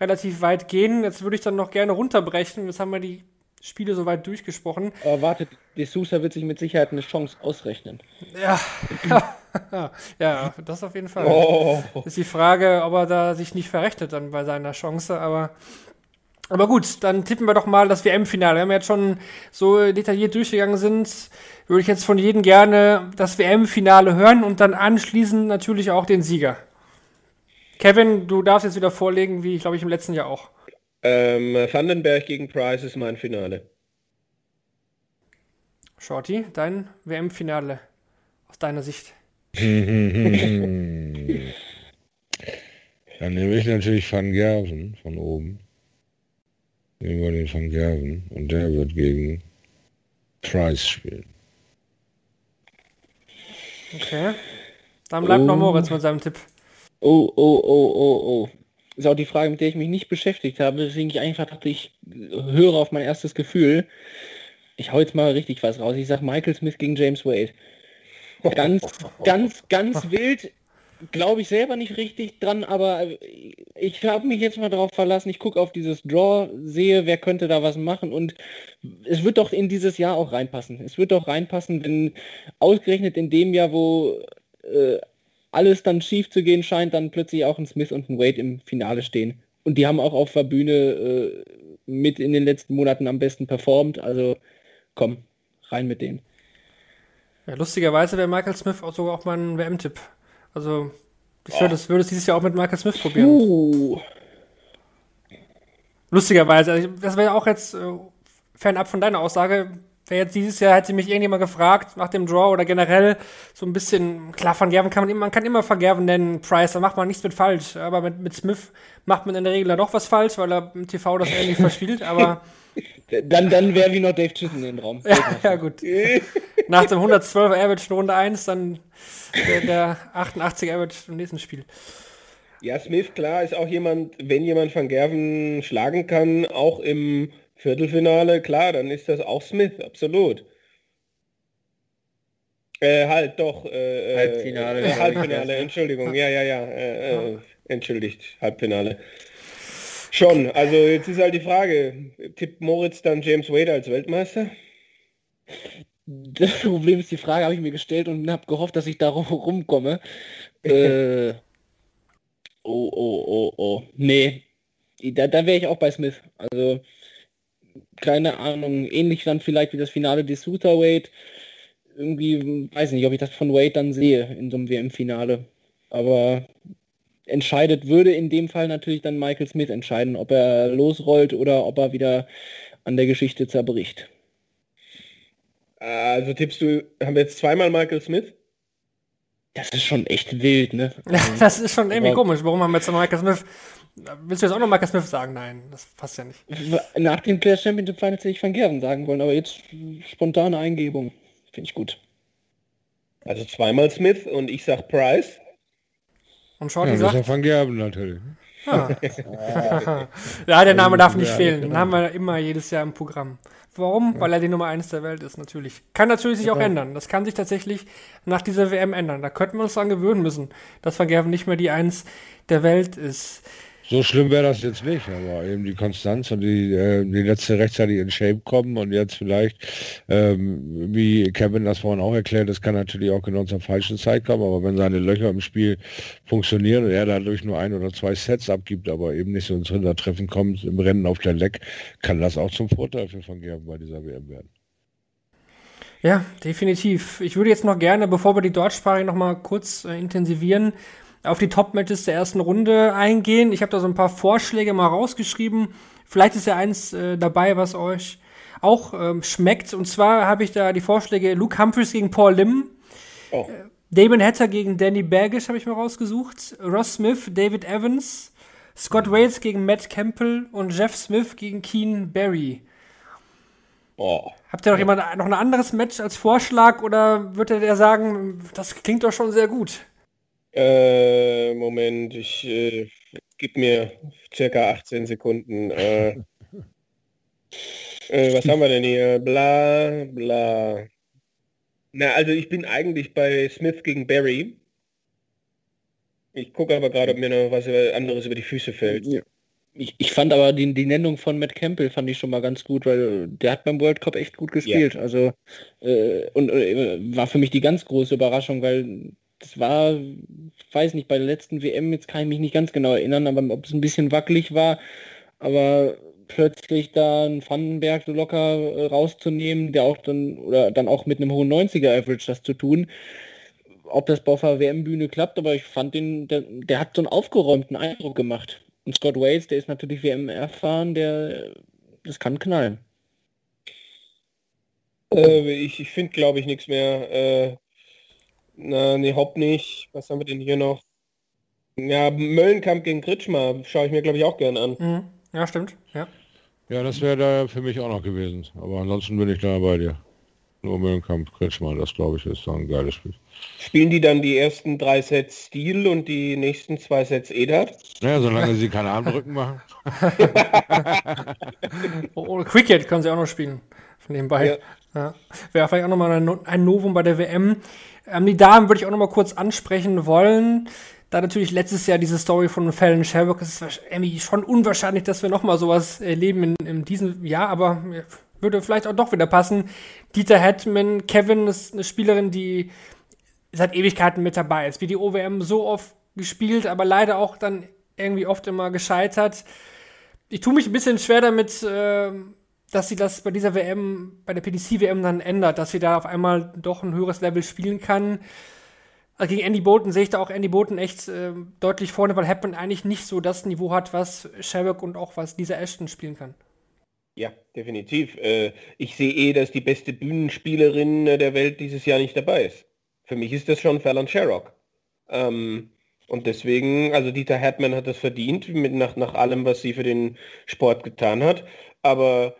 relativ weit gehen. Jetzt würde ich dann noch gerne runterbrechen. Jetzt haben wir die Spiele soweit durchgesprochen. Aber wartet, De Sousa wird sich mit Sicherheit eine Chance ausrechnen. Ja, ja, das auf jeden Fall. Oh. Ist die Frage, ob er da sich nicht verrechnet dann bei seiner Chance, aber. Aber gut, dann tippen wir doch mal das WM-Finale. Wenn wir jetzt schon so detailliert durchgegangen sind, würde ich jetzt von jedem gerne das WM-Finale hören und dann anschließend natürlich auch den Sieger. Kevin, du darfst jetzt wieder vorlegen, wie ich glaube ich im letzten Jahr auch. Ähm, Vandenberg gegen Price ist mein Finale. Shorty, dein WM-Finale aus deiner Sicht. Dann nehme ich natürlich Van Gerven von oben. Nehmen wir den Van Gerven und der wird gegen Price spielen. Okay. Dann bleibt oh. noch Moritz mit seinem Tipp. Oh, oh, oh, oh, oh ist auch die Frage, mit der ich mich nicht beschäftigt habe, deswegen ich einfach dachte, ich höre auf mein erstes Gefühl. Ich hau jetzt mal richtig was raus. Ich sag Michael Smith gegen James Wade. Ganz, ganz, ganz wild. Glaube ich selber nicht richtig dran, aber ich habe mich jetzt mal darauf verlassen. Ich gucke auf dieses Draw, sehe, wer könnte da was machen und es wird doch in dieses Jahr auch reinpassen. Es wird doch reinpassen, wenn ausgerechnet in dem Jahr, wo äh, alles dann schief zu gehen scheint, dann plötzlich auch ein Smith und ein Wade im Finale stehen. Und die haben auch auf der Bühne äh, mit in den letzten Monaten am besten performt. Also komm, rein mit denen. Ja, lustigerweise wäre Michael Smith auch sogar auch mal ein WM-Tipp. Also ich oh. würde es würde dieses Jahr auch mit Michael Smith probieren. Uh. Lustigerweise, also das wäre auch jetzt äh, fernab von deiner Aussage, Wäre jetzt dieses Jahr, hätte mich irgendjemand gefragt nach dem Draw oder generell so ein bisschen, klar, Van Gerven kann man, immer, man kann immer Van Gerven nennen, Price, da macht man nichts mit falsch, aber mit, mit Smith macht man in der Regel dann doch was falsch, weil er im TV das irgendwie verspielt, aber. Dann, dann wäre wie noch Dave Chisholm in den Raum. ja, ja, gut. Nach dem 112er Average in Runde 1, dann der, der 88er Average im nächsten Spiel. Ja, Smith, klar, ist auch jemand, wenn jemand Van Gerven schlagen kann, auch im Viertelfinale, klar, dann ist das auch Smith, absolut. Äh, halt, doch. Äh, äh Halbfinale. Äh, Halbfinale, Entschuldigung. Ja, ja, ja. Äh, äh, entschuldigt, Halbfinale. Schon, also jetzt ist halt die Frage, tippt Moritz dann James Wade als Weltmeister? Das Problem ist, die Frage habe ich mir gestellt und habe gehofft, dass ich da rumkomme. äh, oh, oh, oh, oh. Nee, da, da wäre ich auch bei Smith. Also, keine Ahnung, ähnlich dann vielleicht wie das Finale des Suter Wade. Irgendwie, weiß nicht, ob ich das von Wade dann sehe in so einem WM-Finale. Aber entscheidet, würde in dem Fall natürlich dann Michael Smith entscheiden, ob er losrollt oder ob er wieder an der Geschichte zerbricht. Also tippst du, haben wir jetzt zweimal Michael Smith? Das ist schon echt wild, ne? Ja, das ist schon irgendwie Aber komisch. Warum haben wir jetzt Michael Smith? Willst du jetzt auch noch Michael Smith sagen? Nein, das passt ja nicht. Nach dem Players Championship Finals hätte ich Van Gerven sagen wollen, aber jetzt spontane Eingebung. Finde ich gut. Also zweimal Smith und ich sag Price. Und Shorty ja, sagt... Van Gerben natürlich. Ah. ja, der Name darf nicht fehlen. Den haben wir immer jedes Jahr im Programm. Warum? Weil er die Nummer 1 der Welt ist, natürlich. Kann natürlich sich auch ändern. Das kann sich tatsächlich nach dieser WM ändern. Da könnten wir uns dran gewöhnen müssen, dass Van Gerven nicht mehr die 1 der Welt ist. So schlimm wäre das jetzt nicht, aber eben die Konstanz und die, äh, die letzte rechtzeitig in Shape kommen und jetzt vielleicht, ähm, wie Kevin das vorhin auch erklärt, das kann natürlich auch genau zur falschen Zeit kommen, aber wenn seine Löcher im Spiel funktionieren und er dadurch nur ein oder zwei Sets abgibt, aber eben nicht so ins Hintertreffen kommt im Rennen auf der Leck, kann das auch zum Vorteil für Van Gerben bei dieser WM werden. Ja, definitiv. Ich würde jetzt noch gerne, bevor wir die Deutschsprache noch mal kurz äh, intensivieren, auf die Top-Matches der ersten Runde eingehen. Ich habe da so ein paar Vorschläge mal rausgeschrieben. Vielleicht ist ja eins äh, dabei, was euch auch ähm, schmeckt. Und zwar habe ich da die Vorschläge Luke Humphries gegen Paul Lim. Oh. Äh, Damon Hatter gegen Danny Bergish habe ich mir rausgesucht. Ross Smith, David Evans. Scott Wales gegen Matt Campbell und Jeff Smith gegen Keen Barry. Oh. Habt ihr noch jemand noch ein anderes Match als Vorschlag oder würde der sagen, das klingt doch schon sehr gut? Äh, Moment, ich äh, gib mir circa 18 Sekunden. Äh, äh, was haben wir denn hier? Bla, bla. Na, also ich bin eigentlich bei Smith gegen Barry. Ich gucke aber gerade, ob mir noch was anderes über die Füße fällt. Ja. Ich, ich, fand aber die, die Nennung von Matt Campbell fand ich schon mal ganz gut, weil der hat beim World Cup echt gut gespielt. Ja. Also äh, und äh, war für mich die ganz große Überraschung, weil das war, weiß nicht, bei der letzten WM, jetzt kann ich mich nicht ganz genau erinnern, aber ob es ein bisschen wackelig war, aber plötzlich da einen Vandenberg so locker äh, rauszunehmen, der auch dann, oder dann auch mit einem hohen 90er Average das zu tun, ob das auf der WM-Bühne klappt, aber ich fand den, der, der, hat so einen aufgeräumten Eindruck gemacht. Und Scott Wales, der ist natürlich WM erfahren, der, das kann knallen. Äh, ich ich finde, glaube ich, nichts mehr. Äh, na, nee, Hopp nicht. Was haben wir denn hier noch? Ja, Möllenkamp gegen Kritschmer schaue ich mir, glaube ich, auch gerne an. Mhm. Ja, stimmt. Ja, ja das wäre da für mich auch noch gewesen. Aber ansonsten bin ich da bei dir. Nur Möllenkamp, Kritschmer, das glaube ich ist ein geiles Spiel. Spielen die dann die ersten drei Sets Stil und die nächsten zwei Sets Edert? Ja, solange sie keine Armdrücken machen. oh, Cricket können sie auch noch spielen. Von nebenbei. Ja. Ja. Wäre vielleicht auch nochmal ein Novum bei der WM. Ähm, die Damen würde ich auch noch mal kurz ansprechen wollen. Da natürlich letztes Jahr diese Story von Fallon Sherbrooke, es ist irgendwie schon unwahrscheinlich, dass wir noch mal sowas erleben in, in diesem Jahr, aber würde vielleicht auch doch wieder passen. Dieter Hetman, Kevin ist eine Spielerin, die seit Ewigkeiten mit dabei ist. Wie die OWM so oft gespielt, aber leider auch dann irgendwie oft immer gescheitert. Ich tue mich ein bisschen schwer damit, äh, dass sie das bei dieser WM, bei der PDC-WM dann ändert, dass sie da auf einmal doch ein höheres Level spielen kann. Also gegen Andy Bolton sehe ich da auch Andy Bolton echt äh, deutlich vorne, weil Happen eigentlich nicht so das Niveau hat, was Sherrock und auch was Lisa Ashton spielen kann. Ja, definitiv. Äh, ich sehe eh, dass die beste Bühnenspielerin der Welt dieses Jahr nicht dabei ist. Für mich ist das schon Fallon Sherrock. Ähm, und deswegen, also Dieter Hartmann hat das verdient, mit, nach, nach allem, was sie für den Sport getan hat. Aber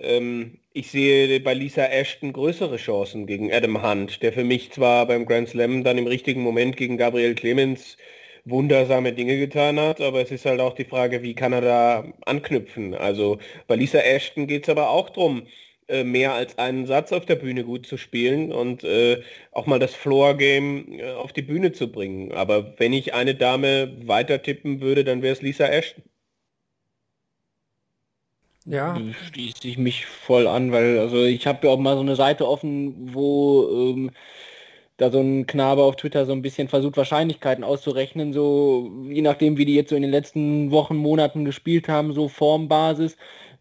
ähm, ich sehe bei Lisa Ashton größere Chancen gegen Adam Hunt, der für mich zwar beim Grand Slam dann im richtigen Moment gegen Gabriel Clemens wundersame Dinge getan hat, aber es ist halt auch die Frage, wie kann er da anknüpfen. Also bei Lisa Ashton geht es aber auch darum, äh, mehr als einen Satz auf der Bühne gut zu spielen und äh, auch mal das Floor-Game äh, auf die Bühne zu bringen. Aber wenn ich eine Dame weiter tippen würde, dann wäre es Lisa Ashton. Ja. Schließe ich mich voll an, weil also ich habe ja auch mal so eine Seite offen, wo ähm, da so ein Knabe auf Twitter so ein bisschen versucht, Wahrscheinlichkeiten auszurechnen, so je nachdem, wie die jetzt so in den letzten Wochen, Monaten gespielt haben, so Formbasis.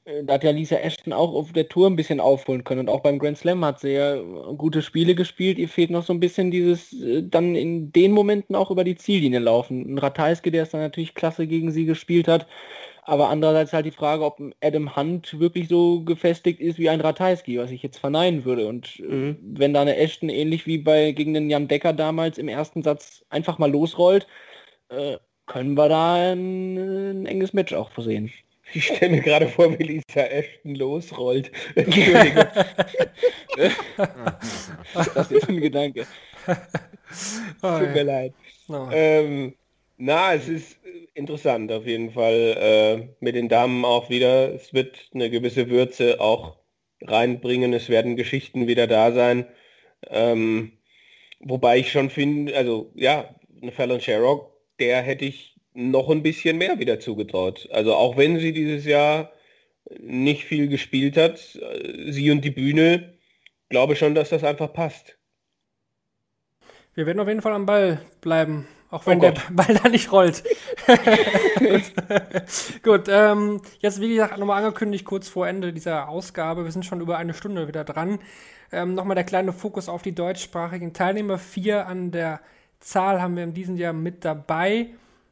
Äh, da hat ja Lisa Ashton auch auf der Tour ein bisschen aufholen können und auch beim Grand Slam hat sie ja gute Spiele gespielt. Ihr fehlt noch so ein bisschen dieses äh, dann in den Momenten auch über die Ziellinie laufen. Ein Ratajski, der es dann natürlich klasse gegen sie gespielt hat, aber andererseits halt die Frage, ob Adam Hunt wirklich so gefestigt ist wie ein Ratajski, was ich jetzt verneinen würde. Und äh, mhm. wenn da eine Ashton ähnlich wie bei gegen den Jan Decker damals im ersten Satz einfach mal losrollt, äh, können wir da ein, ein, enges Match auch versehen. Ich stelle mir gerade vor, wie Lisa Ashton losrollt. Entschuldigung. das ist ein Gedanke. Tut mir leid. Oh. Ähm, na, es ist interessant auf jeden Fall. Äh, mit den Damen auch wieder. Es wird eine gewisse Würze auch reinbringen. Es werden Geschichten wieder da sein. Ähm, wobei ich schon finde, also ja, eine Fallon Sherrock, der hätte ich noch ein bisschen mehr wieder zugetraut. Also auch wenn sie dieses Jahr nicht viel gespielt hat, äh, sie und die Bühne, glaube schon, dass das einfach passt. Wir werden auf jeden Fall am Ball bleiben auch wenn oh der Ball da nicht rollt. Gut, Gut ähm, jetzt wie gesagt nochmal angekündigt, kurz vor Ende dieser Ausgabe. Wir sind schon über eine Stunde wieder dran. Ähm, nochmal der kleine Fokus auf die deutschsprachigen Teilnehmer. Vier an der Zahl haben wir in diesem Jahr mit dabei.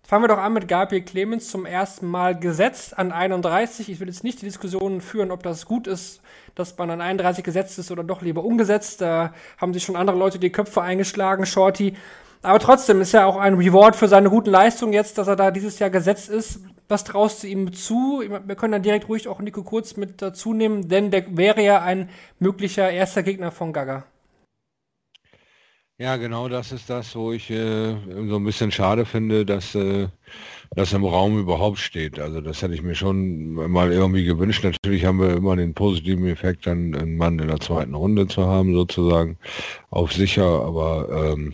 Fangen wir doch an mit Gabriel Clemens zum ersten Mal gesetzt an 31. Ich will jetzt nicht die Diskussion führen, ob das gut ist, dass man an 31 gesetzt ist oder doch lieber umgesetzt. Da haben sich schon andere Leute die Köpfe eingeschlagen, Shorty. Aber trotzdem ist ja auch ein Reward für seine guten Leistungen jetzt, dass er da dieses Jahr gesetzt ist. Was traust du ihm zu? Wir können dann direkt ruhig auch Nico Kurz mit dazu nehmen, denn der wäre ja ein möglicher erster Gegner von Gaga. Ja, genau das ist das, wo ich äh, so ein bisschen schade finde, dass äh, das im Raum überhaupt steht. Also das hätte ich mir schon mal irgendwie gewünscht. Natürlich haben wir immer den positiven Effekt, dann einen Mann in der zweiten Runde zu haben, sozusagen, auf sicher, aber ähm,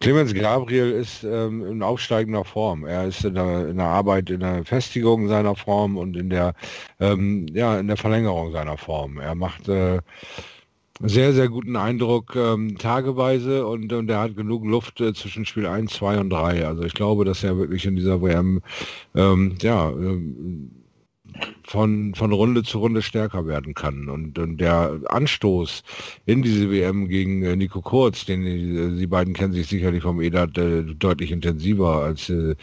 Clemens Gabriel ist ähm, in aufsteigender Form. Er ist in der, in der, Arbeit, in der Festigung seiner Form und in der, ähm, ja, in der Verlängerung seiner Form. Er macht äh, sehr, sehr guten Eindruck ähm, tageweise und, und er hat genug Luft äh, zwischen Spiel 1, 2 und 3. Also ich glaube, dass er wirklich in dieser WM ähm, ja, ähm, von, von Runde zu Runde stärker werden kann. Und, und der Anstoß in diese WM gegen äh, Nico Kurz, den äh, Sie beiden kennen sich sicherlich vom EDAT äh, deutlich intensiver, als äh,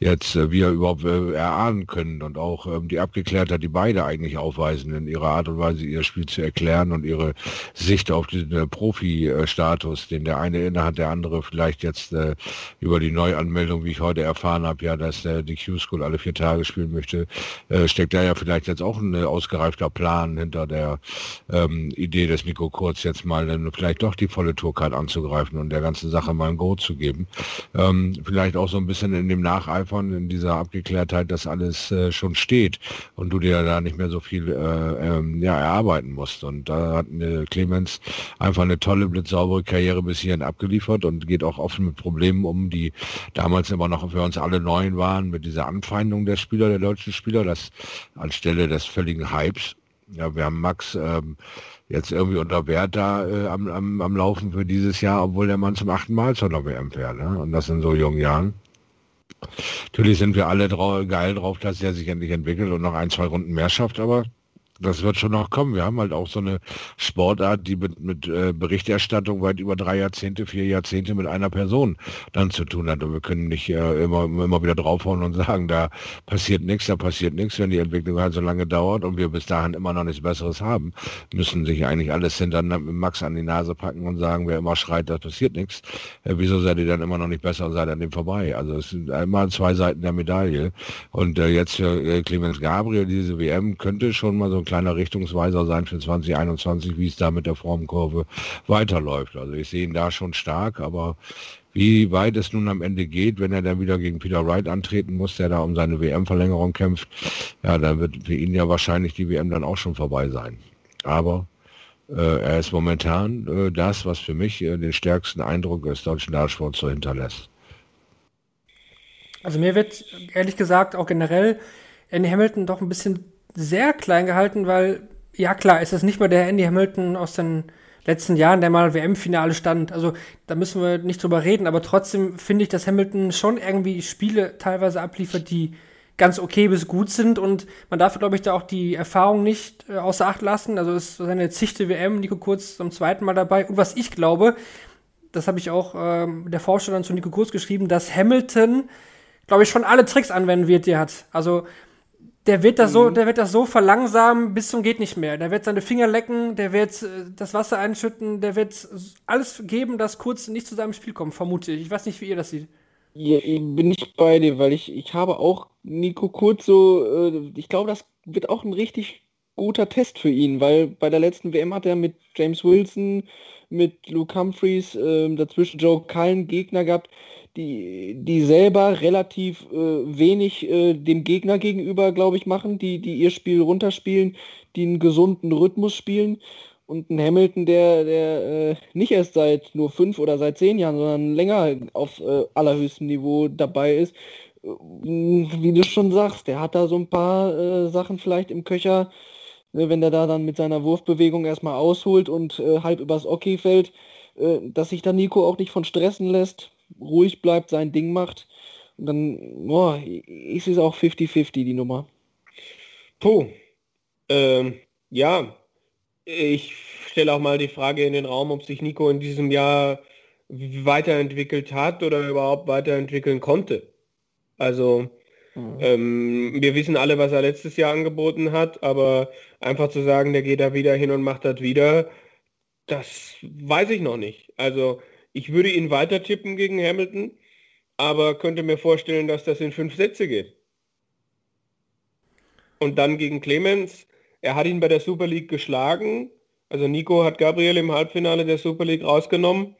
jetzt äh, wir überhaupt äh, erahnen können. Und auch ähm, die Abgeklärtheit, die beide eigentlich aufweisen, in ihrer Art und Weise ihr Spiel zu erklären und ihre Sicht auf den äh, Profi-Status, den der eine innehat, der andere vielleicht jetzt äh, über die Neuanmeldung, wie ich heute erfahren habe, ja, dass äh, die Q-School alle vier Tage spielen möchte, äh, steckt da ja vielleicht jetzt auch ein äh, ausgereifter Plan hinter der ähm, Idee des Nico Kurz, jetzt mal dann vielleicht doch die volle Tourcard anzugreifen und der ganzen Sache mal ein Go zu geben. Ähm, vielleicht auch so ein bisschen in dem Nacheifern, in dieser Abgeklärtheit, dass alles äh, schon steht und du dir da nicht mehr so viel äh, ähm, ja, erarbeiten musst. Und da hat eine Clemens einfach eine tolle, blitzsaubere Karriere bis hierhin abgeliefert und geht auch offen mit Problemen um, die damals immer noch für uns alle neuen waren, mit dieser Anfeindung der Spieler, der deutschen Spieler, das anstelle des völligen Hypes. Ja, wir haben Max ähm, jetzt irgendwie unter Wert da äh, am, am, am Laufen für dieses Jahr, obwohl der Mann zum achten Mal zur WM fährt. Ne? Und das in so jungen Jahren. Natürlich sind wir alle geil drauf, dass er sich endlich entwickelt und noch ein, zwei Runden mehr schafft, aber das wird schon noch kommen. Wir haben halt auch so eine Sportart, die mit, mit äh, Berichterstattung weit über drei Jahrzehnte, vier Jahrzehnte mit einer Person dann zu tun hat. Und wir können nicht äh, immer, immer wieder draufhauen und sagen, da passiert nichts, da passiert nichts, wenn die Entwicklung halt so lange dauert und wir bis dahin immer noch nichts Besseres haben, müssen sich eigentlich alles hinter Max an die Nase packen und sagen, wer immer schreit, da passiert nichts. Äh, wieso seid ihr dann immer noch nicht besser und seid an dem vorbei? Also es sind immer zwei Seiten der Medaille. Und äh, jetzt für äh, Clemens Gabriel, diese WM könnte schon mal so kleiner Richtungsweiser sein für 2021, wie es da mit der Formkurve weiterläuft. Also ich sehe ihn da schon stark, aber Wie weit es nun am Ende geht, wenn er dann wieder gegen Peter Wright antreten muss, der da um seine WM-Verlängerung kämpft, ja, da wird für ihn ja wahrscheinlich die WM dann auch schon vorbei sein. Aber äh, er ist momentan äh, das, was für mich äh, den stärksten Eindruck des deutschen Dartsports so hinterlässt. Also mir wird ehrlich gesagt auch generell Andy Hamilton doch ein bisschen sehr klein gehalten, weil ja klar, ist das nicht mehr der Andy Hamilton aus den letzten Jahren, der mal WM-Finale stand. Also da müssen wir nicht drüber reden, aber trotzdem finde ich, dass Hamilton schon irgendwie Spiele teilweise abliefert, die ganz okay bis gut sind und man darf, glaube ich, da auch die Erfahrung nicht äh, außer Acht lassen. Also es ist seine zichte WM, Nico Kurz zum zweiten Mal dabei. Und was ich glaube, das habe ich auch ähm, der Vorstellung zu Nico Kurz geschrieben, dass Hamilton, glaube ich, schon alle Tricks anwenden wird, die er hat. Also der wird das so, mhm. der wird das so verlangsamen bis zum geht nicht mehr. Der wird seine Finger lecken, der wird äh, das Wasser einschütten, der wird alles geben, dass Kurz nicht zu seinem Spiel kommt, vermute ich. Ich weiß nicht, wie ihr das seht. Ja, bin ich bei dir, weil ich, ich habe auch Nico Kurz so, äh, ich glaube, das wird auch ein richtig guter Test für ihn, weil bei der letzten WM hat er mit James Wilson, mit Luke Humphreys, äh, dazwischen Joe Cullen Gegner gehabt, die, die selber relativ äh, wenig äh, dem Gegner gegenüber, glaube ich, machen, die, die ihr Spiel runterspielen, die einen gesunden Rhythmus spielen und ein Hamilton, der, der äh, nicht erst seit nur fünf oder seit zehn Jahren, sondern länger auf äh, allerhöchstem Niveau dabei ist. Äh, wie du schon sagst, der hat da so ein paar äh, Sachen vielleicht im Köcher, ne, wenn der da dann mit seiner Wurfbewegung erstmal ausholt und halb übers Okay fällt, dass sich da Nico auch nicht von stressen lässt, ruhig bleibt, sein Ding macht. Und dann, boah, ist es auch 50-50 die Nummer. Puh. Ähm, ja, ich stelle auch mal die Frage in den Raum, ob sich Nico in diesem Jahr weiterentwickelt hat oder überhaupt weiterentwickeln konnte. Also mhm. ähm, wir wissen alle, was er letztes Jahr angeboten hat, aber einfach zu sagen, der geht da wieder hin und macht das wieder, das weiß ich noch nicht. Also ich würde ihn weiter tippen gegen Hamilton, aber könnte mir vorstellen, dass das in fünf Sätze geht. Und dann gegen Clemens, er hat ihn bei der Super League geschlagen. Also Nico hat Gabriel im Halbfinale der Super League rausgenommen.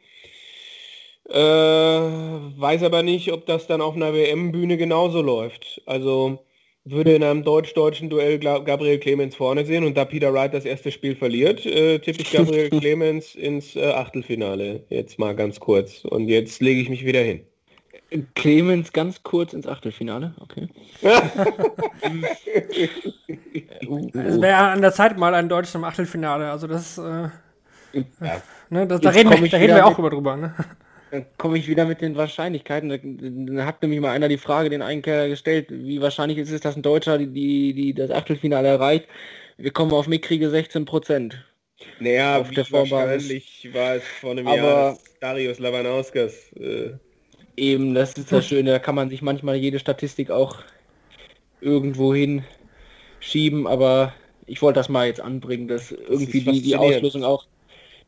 Äh, weiß aber nicht, ob das dann auf einer WM-Bühne genauso läuft. Also würde in einem deutsch-deutschen Duell Gabriel Clemens vorne sehen und da Peter Wright das erste Spiel verliert, äh, tippe ich Gabriel Clemens ins äh, Achtelfinale. Jetzt mal ganz kurz. Und jetzt lege ich mich wieder hin. Clemens ganz kurz ins Achtelfinale, okay. es wäre an der Zeit mal ein Deutsch im Achtelfinale, also das, äh, ja. ne, das da, reden wir, da reden wir, auch mit, drüber. Ne? Dann komme ich wieder mit den Wahrscheinlichkeiten. Da, hat nämlich mal einer die Frage den Einkehr gestellt, wie wahrscheinlich ist es, dass ein Deutscher die, die, die das Achtelfinale erreicht. Wir kommen auf mickrige 16 Prozent. Naja, auf der wahrscheinlich war es vor einem Aber Jahr Darius Lavanauskas äh, Eben, das ist das Schöne, da kann man sich manchmal jede Statistik auch irgendwo hin schieben, aber ich wollte das mal jetzt anbringen, dass irgendwie das die, die Auslösung auch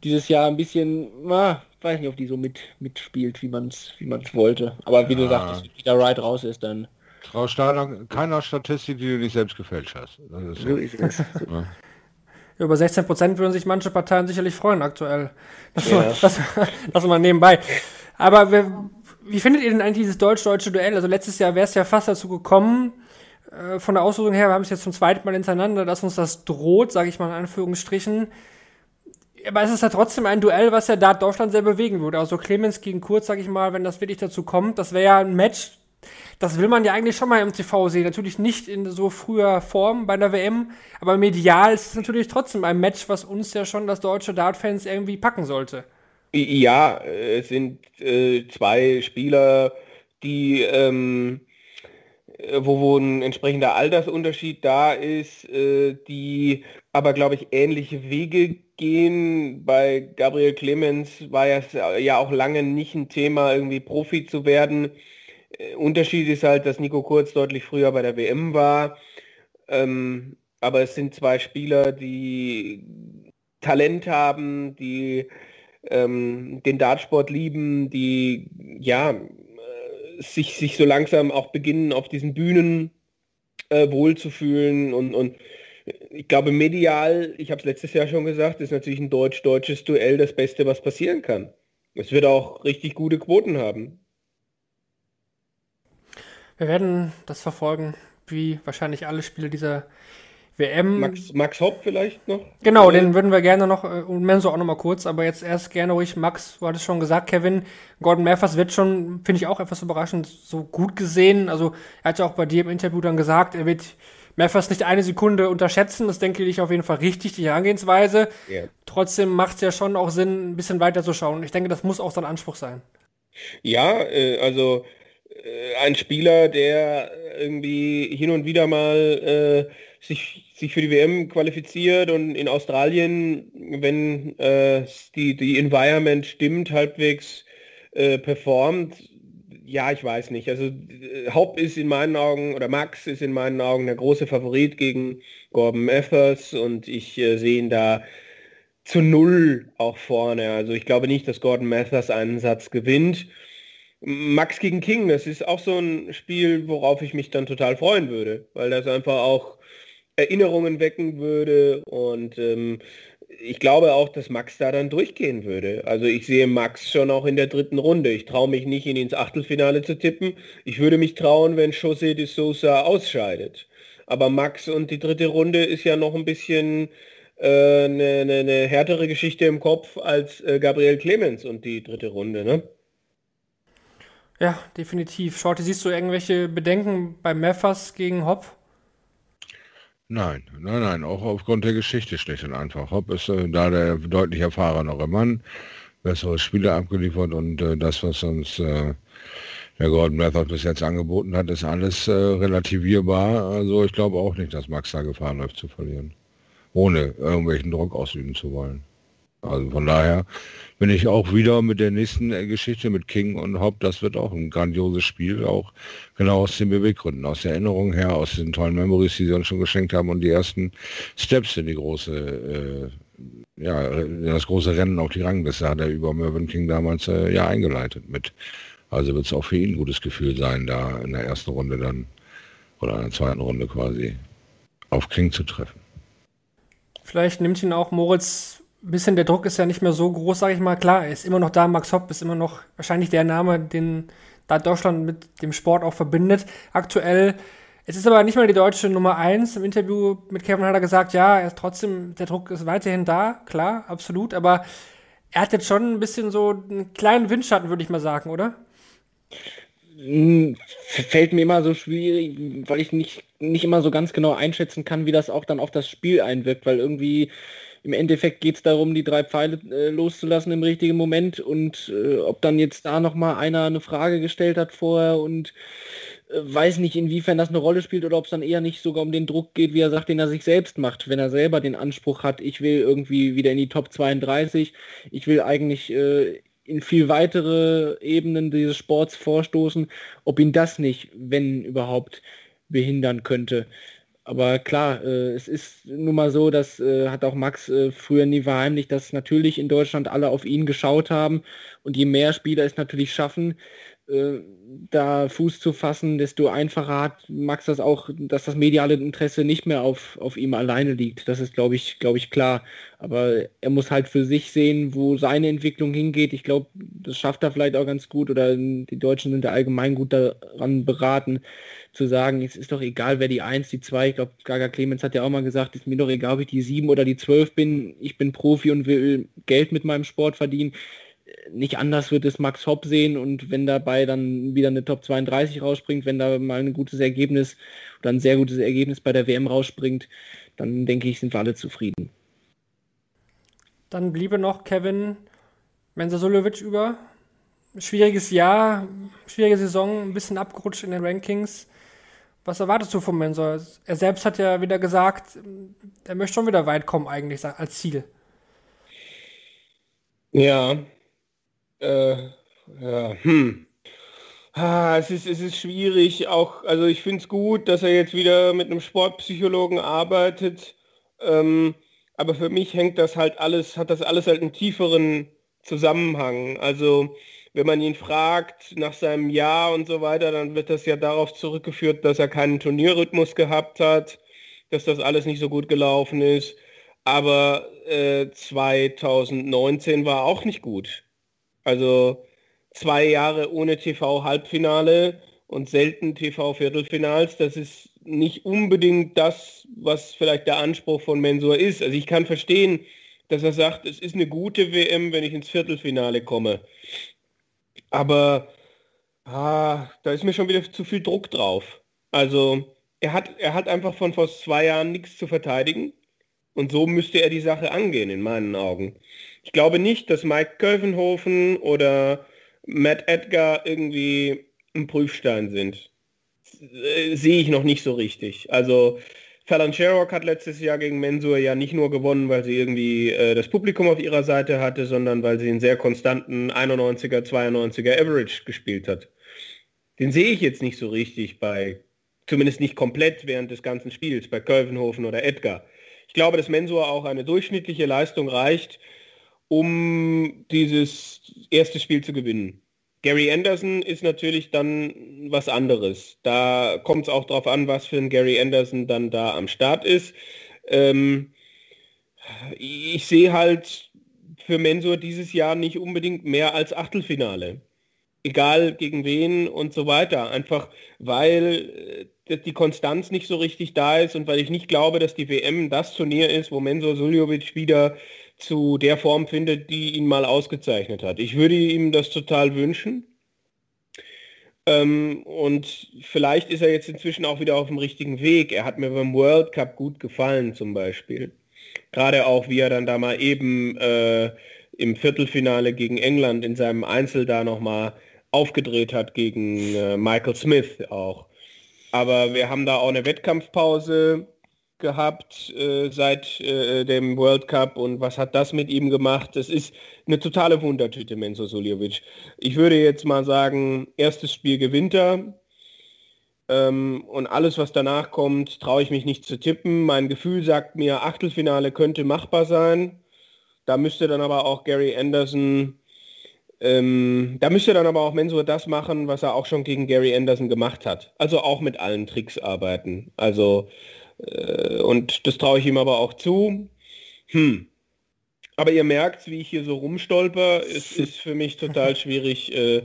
dieses Jahr ein bisschen, na, weiß nicht, ob die so mit mitspielt, wie man es wie man's wollte. Aber wie ja. du sagst, wenn der Ride raus ist, dann. Frau Steiner, keiner Statistik, die du nicht selbst gefälscht hast. Ist so ist es. Ja. Über 16 Prozent würden sich manche Parteien sicherlich freuen aktuell. Das, ja. das, das mal nebenbei. Aber wir, wie findet ihr denn eigentlich dieses deutsch-deutsche Duell? Also letztes Jahr wäre es ja fast dazu gekommen, äh, von der Auslosung her, wir haben es jetzt zum zweiten Mal hintereinander, dass uns das droht, sage ich mal in Anführungsstrichen. Aber es ist ja trotzdem ein Duell, was ja da Deutschland sehr bewegen würde. Also Clemens gegen Kurz, sage ich mal, wenn das wirklich dazu kommt, das wäre ja ein Match, das will man ja eigentlich schon mal im TV sehen. Natürlich nicht in so früher Form bei der WM, aber medial ist es natürlich trotzdem ein Match, was uns ja schon das deutsche Dart-Fans irgendwie packen sollte. Ja, es sind äh, zwei Spieler, die ähm, äh, wo, wo ein entsprechender Altersunterschied da ist, äh, die aber, glaube ich, ähnliche Wege gehen. Bei Gabriel Clemens war es ja auch lange nicht ein Thema, irgendwie Profi zu werden. Äh, Unterschied ist halt, dass Nico Kurz deutlich früher bei der WM war. Ähm, aber es sind zwei Spieler, die Talent haben, die ähm, den Dartsport lieben, die ja äh, sich, sich so langsam auch beginnen, auf diesen Bühnen äh, wohlzufühlen und, und ich glaube, medial, ich habe es letztes Jahr schon gesagt, ist natürlich ein deutsch-deutsches Duell das Beste, was passieren kann. Es wird auch richtig gute Quoten haben. Wir werden das verfolgen, wie wahrscheinlich alle Spiele dieser WM. Max, Max Hopp vielleicht noch? Genau, den würden wir gerne noch, äh, und Menso auch noch mal kurz, aber jetzt erst gerne ruhig, Max, du hattest schon gesagt, Kevin, Gordon Mathers wird schon, finde ich auch etwas überraschend, so gut gesehen. Also er hat ja auch bei dir im Interview dann gesagt, er wird Mathers nicht eine Sekunde unterschätzen. Das denke ich auf jeden Fall richtig, die Herangehensweise. Ja. Trotzdem macht es ja schon auch Sinn, ein bisschen weiter zu schauen. Ich denke, das muss auch sein Anspruch sein. Ja, äh, also äh, ein Spieler, der irgendwie hin und wieder mal äh, sich, sich für die WM qualifiziert und in Australien, wenn äh, die, die Environment stimmt, halbwegs äh, performt. Ja, ich weiß nicht. Also äh, Haupt ist in meinen Augen, oder Max ist in meinen Augen der große Favorit gegen Gordon Mathers und ich äh, sehe ihn da zu null auch vorne. Also ich glaube nicht, dass Gordon Mathers einen Satz gewinnt. Max gegen King, das ist auch so ein Spiel, worauf ich mich dann total freuen würde, weil das einfach auch Erinnerungen wecken würde und ähm, ich glaube auch, dass Max da dann durchgehen würde. Also ich sehe Max schon auch in der dritten Runde. Ich traue mich nicht, ihn ins Achtelfinale zu tippen. Ich würde mich trauen, wenn José de Sosa ausscheidet. Aber Max und die dritte Runde ist ja noch ein bisschen eine äh, ne, ne, ne härtere Geschichte im Kopf als äh, Gabriel Clemens und die dritte Runde, ne? Ja, definitiv. Shorty, siehst du irgendwelche Bedenken bei Meffers gegen Hopp? Nein, nein, nein, auch aufgrund der Geschichte schlicht und einfach. Hopp ist äh, da der deutlich erfahrenere Mann, bessere Spiele abgeliefert und äh, das, was uns äh, der Gordon Method bis jetzt angeboten hat, ist alles äh, relativierbar. Also ich glaube auch nicht, dass Max da Gefahr läuft zu verlieren, ohne irgendwelchen Druck ausüben zu wollen. Also von daher bin ich auch wieder mit der nächsten äh, Geschichte mit King und Hopp, das wird auch ein grandioses Spiel, auch genau aus den Beweggründen, aus der Erinnerung her, aus den tollen Memories, die sie uns schon geschenkt haben und die ersten Steps in die große, äh, ja, das große Rennen auf die Rangliste hat er über Mervyn King damals äh, ja eingeleitet mit. Also wird es auch für ihn ein gutes Gefühl sein, da in der ersten Runde dann oder in der zweiten Runde quasi auf King zu treffen. Vielleicht nimmt ihn auch Moritz bisschen der Druck ist ja nicht mehr so groß, sage ich mal. Klar, er ist immer noch da. Max Hopp ist immer noch wahrscheinlich der Name, den da Deutschland mit dem Sport auch verbindet. Aktuell, es ist aber nicht mal die deutsche Nummer 1. Im Interview mit Kevin hat er gesagt, ja, er ist trotzdem, der Druck ist weiterhin da, klar, absolut. Aber er hat jetzt schon ein bisschen so einen kleinen Windschatten, würde ich mal sagen, oder? Hm, fällt mir immer so schwierig, weil ich nicht, nicht immer so ganz genau einschätzen kann, wie das auch dann auf das Spiel einwirkt, weil irgendwie im Endeffekt geht es darum, die drei Pfeile äh, loszulassen im richtigen Moment und äh, ob dann jetzt da nochmal einer eine Frage gestellt hat vorher und äh, weiß nicht, inwiefern das eine Rolle spielt oder ob es dann eher nicht sogar um den Druck geht, wie er sagt, den er sich selbst macht, wenn er selber den Anspruch hat, ich will irgendwie wieder in die Top 32, ich will eigentlich äh, in viel weitere Ebenen dieses Sports vorstoßen, ob ihn das nicht, wenn überhaupt, behindern könnte. Aber klar, äh, es ist nun mal so, das äh, hat auch Max äh, früher nie verheimlicht, dass natürlich in Deutschland alle auf ihn geschaut haben. Und je mehr Spieler es natürlich schaffen, äh, da Fuß zu fassen, desto einfacher hat Max das auch, dass das mediale Interesse nicht mehr auf, auf ihm alleine liegt. Das ist, glaube ich, glaube ich, klar. Aber er muss halt für sich sehen, wo seine Entwicklung hingeht. Ich glaube, das schafft er vielleicht auch ganz gut oder die Deutschen sind da allgemein gut daran beraten, zu sagen, es ist doch egal, wer die 1, die 2, ich glaube, Gaga Clemens hat ja auch mal gesagt, es ist mir doch egal, ob ich die 7 oder die 12 bin, ich bin Profi und will Geld mit meinem Sport verdienen nicht anders wird es Max Hopp sehen und wenn dabei dann wieder eine Top 32 rausspringt, wenn da mal ein gutes Ergebnis oder ein sehr gutes Ergebnis bei der WM rausspringt, dann denke ich, sind wir alle zufrieden. Dann bliebe noch Kevin Mensasulovic über. Schwieriges Jahr, schwierige Saison, ein bisschen abgerutscht in den Rankings. Was erwartest du von Mensor? Er selbst hat ja wieder gesagt, er möchte schon wieder weit kommen eigentlich als Ziel. Ja, äh, ja, hm. Ah, es, ist, es ist schwierig, auch, also ich finde es gut, dass er jetzt wieder mit einem Sportpsychologen arbeitet, ähm, aber für mich hängt das halt alles, hat das alles halt einen tieferen Zusammenhang. Also wenn man ihn fragt nach seinem Jahr und so weiter, dann wird das ja darauf zurückgeführt, dass er keinen Turnierrhythmus gehabt hat, dass das alles nicht so gut gelaufen ist. Aber äh, 2019 war auch nicht gut. Also zwei Jahre ohne TV-Halbfinale und selten TV-Viertelfinals, das ist nicht unbedingt das, was vielleicht der Anspruch von Mensur ist. Also ich kann verstehen, dass er sagt, es ist eine gute WM, wenn ich ins Viertelfinale komme. Aber ah, da ist mir schon wieder zu viel Druck drauf. Also er hat, er hat einfach von vor zwei Jahren nichts zu verteidigen. Und so müsste er die Sache angehen, in meinen Augen. Ich glaube nicht, dass Mike Kölvenhofen oder Matt Edgar irgendwie ein Prüfstein sind. Äh, sehe ich noch nicht so richtig. Also Fallon Sherrock hat letztes Jahr gegen Mensur ja nicht nur gewonnen, weil sie irgendwie äh, das Publikum auf ihrer Seite hatte, sondern weil sie einen sehr konstanten 91er, 92er Average gespielt hat. Den sehe ich jetzt nicht so richtig bei, zumindest nicht komplett während des ganzen Spiels, bei Kölvenhofen oder Edgar. Ich glaube, dass Mensur auch eine durchschnittliche Leistung reicht, um dieses erste Spiel zu gewinnen. Gary Anderson ist natürlich dann was anderes. Da kommt es auch darauf an, was für ein Gary Anderson dann da am Start ist. Ähm, ich sehe halt für Mensur dieses Jahr nicht unbedingt mehr als Achtelfinale. Egal gegen wen und so weiter. Einfach weil äh, die Konstanz nicht so richtig da ist und weil ich nicht glaube, dass die WM das Turnier ist, wo Mensur Suljovic wieder zu der Form findet, die ihn mal ausgezeichnet hat. Ich würde ihm das total wünschen. Ähm, und vielleicht ist er jetzt inzwischen auch wieder auf dem richtigen Weg. Er hat mir beim World Cup gut gefallen zum Beispiel. Gerade auch, wie er dann da mal eben äh, im Viertelfinale gegen England in seinem Einzel da nochmal aufgedreht hat gegen äh, Michael Smith auch. Aber wir haben da auch eine Wettkampfpause gehabt äh, seit äh, dem World Cup und was hat das mit ihm gemacht? Das ist eine totale Wundertüte, Menzo Suljovic. Ich würde jetzt mal sagen, erstes Spiel gewinnt er ähm, und alles, was danach kommt, traue ich mich nicht zu tippen. Mein Gefühl sagt mir, Achtelfinale könnte machbar sein. Da müsste dann aber auch Gary Anderson, ähm, da müsste dann aber auch Mensur das machen, was er auch schon gegen Gary Anderson gemacht hat. Also auch mit allen Tricks arbeiten. Also und das traue ich ihm aber auch zu. Hm. Aber ihr merkt, wie ich hier so rumstolper. Es ist für mich total schwierig, äh,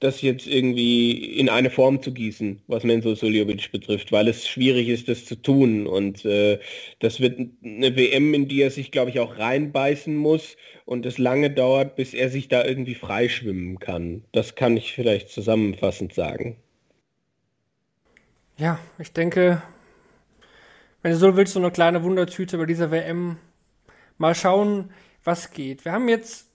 das jetzt irgendwie in eine Form zu gießen, was Menzo Suljovic betrifft, weil es schwierig ist, das zu tun. Und äh, das wird eine WM, in die er sich, glaube ich, auch reinbeißen muss und es lange dauert, bis er sich da irgendwie freischwimmen kann. Das kann ich vielleicht zusammenfassend sagen. Ja, ich denke, wenn du so willst, so eine kleine Wundertüte bei dieser WM. Mal schauen, was geht. Wir haben jetzt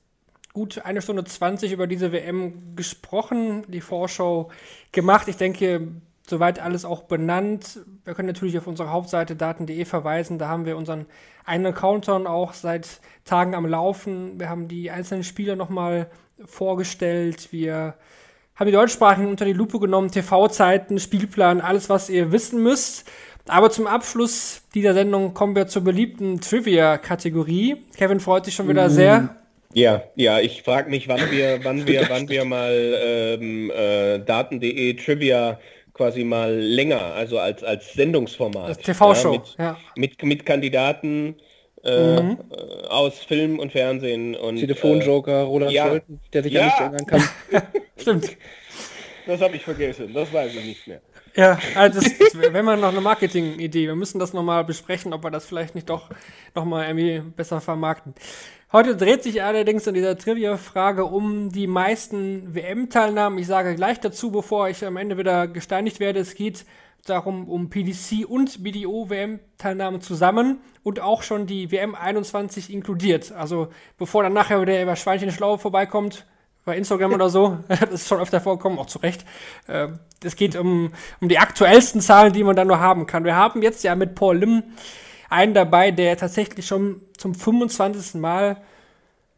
gut eine Stunde 20 über diese WM gesprochen, die Vorschau gemacht. Ich denke, soweit alles auch benannt. Wir können natürlich auf unsere Hauptseite daten.de verweisen. Da haben wir unseren einen Countdown auch seit Tagen am Laufen. Wir haben die einzelnen Spieler nochmal vorgestellt. Wir haben die Deutschsprachigen unter die Lupe genommen, TV-Zeiten, Spielplan, alles, was ihr wissen müsst. Aber zum Abschluss dieser Sendung kommen wir zur beliebten Trivia-Kategorie. Kevin freut sich schon wieder sehr. Ja, ja, ich frage mich, wann wir, wann wir, wann wir mal ähm, äh, Daten.de Trivia quasi mal länger, also als, als Sendungsformat. Als TV-Show, ja, mit, ja. mit, mit Kandidaten äh, mhm. aus Film und Fernsehen und Telefonjoker, äh, Roland ja. Scholten, der sich ja, ja nicht erinnern kann. Stimmt. Das habe ich vergessen, das weiß ich nicht mehr. Ja, also das, wenn man noch eine Marketing-Idee, wir müssen das nochmal besprechen, ob wir das vielleicht nicht doch nochmal irgendwie besser vermarkten. Heute dreht sich allerdings in dieser Trivia-Frage um die meisten WM-Teilnahmen. Ich sage gleich dazu, bevor ich am Ende wieder gesteinigt werde, es geht darum, um PDC und BDO-WM-Teilnahmen zusammen und auch schon die WM 21 inkludiert. Also bevor dann nachher wieder über Schweinchen Schlau vorbeikommt, bei Instagram oder so. Das ist schon öfter vorgekommen, auch zu Recht. Ähm, es geht um, um die aktuellsten Zahlen, die man dann nur haben kann. Wir haben jetzt ja mit Paul Lim einen dabei, der tatsächlich schon zum 25. Mal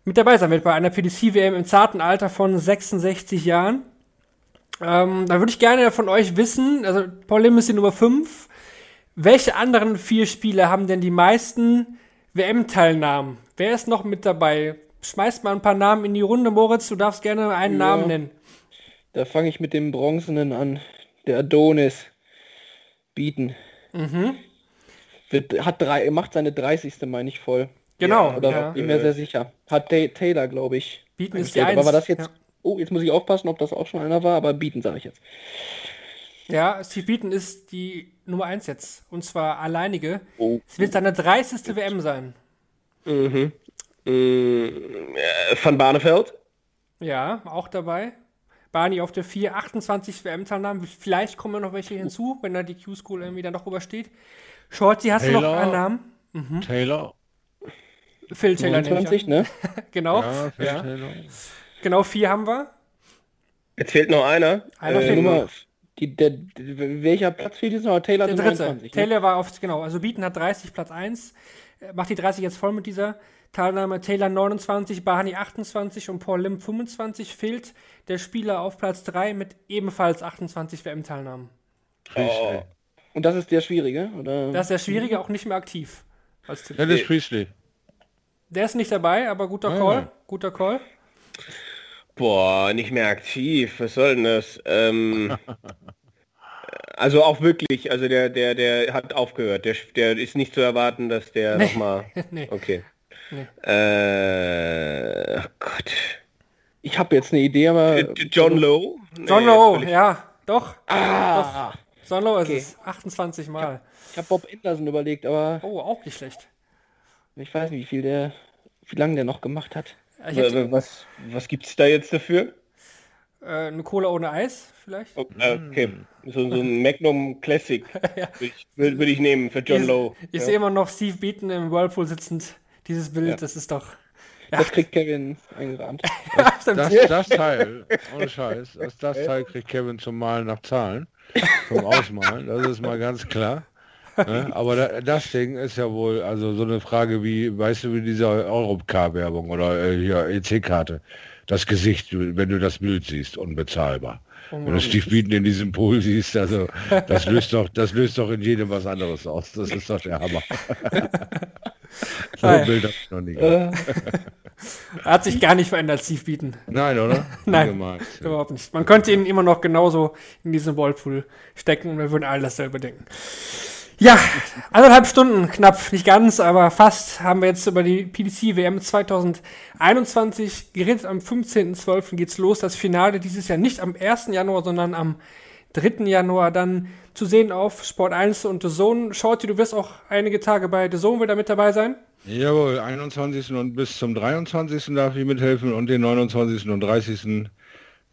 mit dabei sein wird bei einer PDC-WM im zarten Alter von 66 Jahren. Ähm, da würde ich gerne von euch wissen, also Paul Lim ist die Nummer 5. Welche anderen vier Spieler haben denn die meisten WM-Teilnahmen? Wer ist noch mit dabei? Schmeißt mal ein paar Namen in die Runde. Moritz, du darfst gerne einen ja, Namen nennen. Da fange ich mit dem Bronzenen an. Der Adonis. Bieten. Mhm. Wird, hat drei, macht seine 30. meine ich voll. Genau. Ja, oder ja. bin mir sehr sicher. Hat Taylor, glaube ich. Bieten ist die. Eins. Aber war das jetzt... Ja. Oh, jetzt muss ich aufpassen, ob das auch schon einer war, aber bieten sage ich jetzt. Ja, Steve Beaton ist die Nummer 1 jetzt. Und zwar alleinige. Oh. Es wird seine 30. WM sein. Mhm. Äh, Van Barneveld? Ja, auch dabei. Barney auf der 4, 28 WM-Teilnahmen. Vielleicht kommen noch welche hinzu, wenn da die Q-School irgendwie dann noch rübersteht. Shorty, hast du noch Taylor. einen Namen? Taylor. Phil Taylor nehme ich 29, an. ne? Genau. Ja, Phil Ja. Taylor. Genau, vier haben wir. Jetzt fehlt noch einer. Einer Äh, fehlt Nummer, die, der, welcher Platz fehlt jetzt noch? Taylor Der dritte. 29. Ne? Taylor war auf, genau, also Beaton hat 30, Platz 1. Äh, Macht die 30 jetzt voll mit dieser Teilnahme. Taylor 29, Barney 28 und Paul Lim 25. Fehlt der Spieler auf Platz 3 mit ebenfalls 28 WM-Teilnahmen. Oh. Und das ist der Schwierige? Oder? Das ist der Schwierige, auch nicht mehr aktiv. Als Tipp. Dennis Priestley. Der ist nicht dabei, aber guter Ah. Call. Guter Call. Boah, nicht mehr aktiv. Was soll denn das? Ähm, also auch wirklich, also der, der, der hat aufgehört. Der, der ist nicht zu erwarten, dass der Nee. nochmal. Nee. Okay. Nee. Äh, oh Gott. Ich habe jetzt eine Idee, aber... Äh, John Lowe? John Nee, Lowe, völlig- ja, doch. Ah, John Lowe Okay. ist es. 28 Mal. ich habe Bob Anderson überlegt, aber Oh, auch nicht schlecht. ich weiß nicht, wie viel der... Wie lange der noch gemacht hat. Äh, Was, was gibt's da jetzt dafür? äh, eine Cola ohne Eis, vielleicht? Oh, Okay, so, so ein Magnum Classic würde ich, würd, würd ich nehmen für John ich Lowe. ich Ja. sehe immer noch Steve Beaton im Whirlpool sitzend. Dieses Bild, das ist doch. Ja. Das kriegt Kevin eingerahmt. Stimmt. Das, das Teil, ohne Scheiß, das, das Teil kriegt Kevin zum Malen nach Zahlen, zum Ausmalen, das ist mal ganz klar. Ne? Aber da, das Ding ist ja wohl, also so eine Frage wie, weißt du, wie diese Europcar-Werbung oder äh, hier EC-Karte, das Gesicht, wenn du das Bild siehst, unbezahlbar. Wenn du Steve Beaton in diesem Pool siehst, also das löst doch, das löst doch in jedem was anderes aus. Das ist doch der Hammer. so Nein. ein Bild hab ich noch nie gehabt. Hat sich gar nicht verändert, Steve Beaton. Nein, oder? Nein. Ungemalt. Überhaupt nicht. Man könnte ihn immer noch genauso in diesen Whirlpool stecken und wir würden alle dasselbe denken. Ja, anderthalb Stunden knapp, nicht ganz, aber fast haben wir jetzt über die PDC WM 2021 geredet. Am 15.12. geht's los. Das Finale dieses Jahr nicht am 1. Januar, sondern am 3. Januar dann zu sehen auf Sport 1 und The Zone. Shorty, du wirst auch einige Tage bei The Zone wieder mit dabei sein. Jawohl, 21. und bis zum 23. darf ich mithelfen und den 29. und 30.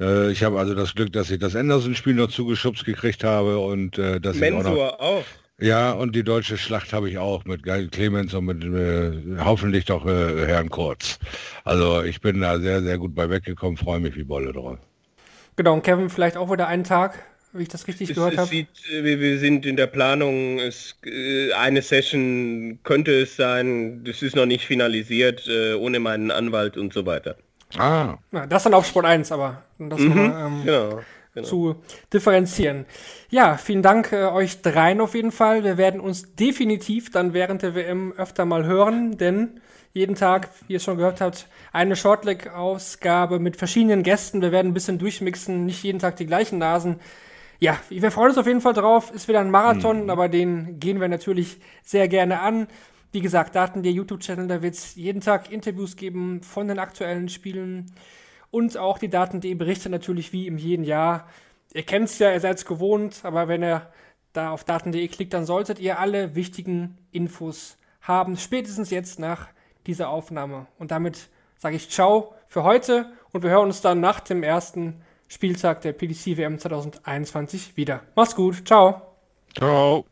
Äh, ich habe also das Glück, dass ich das Anderson-Spiel noch zugeschubst gekriegt habe und äh, dass ich auch noch, Mensur auch. ja und die deutsche Schlacht habe ich auch mit Clemens und mit äh, hoffentlich doch äh, Herrn Kurz. Also ich bin da sehr sehr gut bei weggekommen, freue mich wie Bolle drauf. Genau, und Kevin vielleicht auch wieder einen Tag, wie ich das richtig Es, gehört habe. äh, wir, wir sind in der Planung, es, äh, eine Session könnte es sein, das ist noch nicht finalisiert, äh, ohne meinen Anwalt und so weiter. Ah, Ja, das dann auf Sport 1, aber um das nochmal, ähm, Genau. genau. zu differenzieren. Ja, vielen Dank äh, euch dreien auf jeden Fall. Wir werden uns definitiv dann während der WM öfter mal hören, denn jeden Tag, wie ihr schon gehört habt, eine Shortleg-Ausgabe mit verschiedenen Gästen. Wir werden ein bisschen durchmixen, nicht jeden Tag die gleichen Nasen. Ja, wir freuen uns auf jeden Fall drauf. Ist wieder ein Marathon, aber den gehen wir natürlich sehr gerne an. Wie gesagt, Daten der YouTube-Channel, da wird es jeden Tag Interviews geben von den aktuellen Spielen und auch die Daten.de Berichte natürlich wie im jeden Jahr. Ihr kennt es ja, ihr seid es gewohnt, aber wenn ihr da auf daten.de klickt, dann solltet ihr alle wichtigen Infos haben, spätestens jetzt nach dieser Aufnahme. Und damit sage ich Ciao für heute und wir hören uns dann nach dem ersten Spieltag der PDC WM 2021 wieder. Macht's gut, ciao. ciao.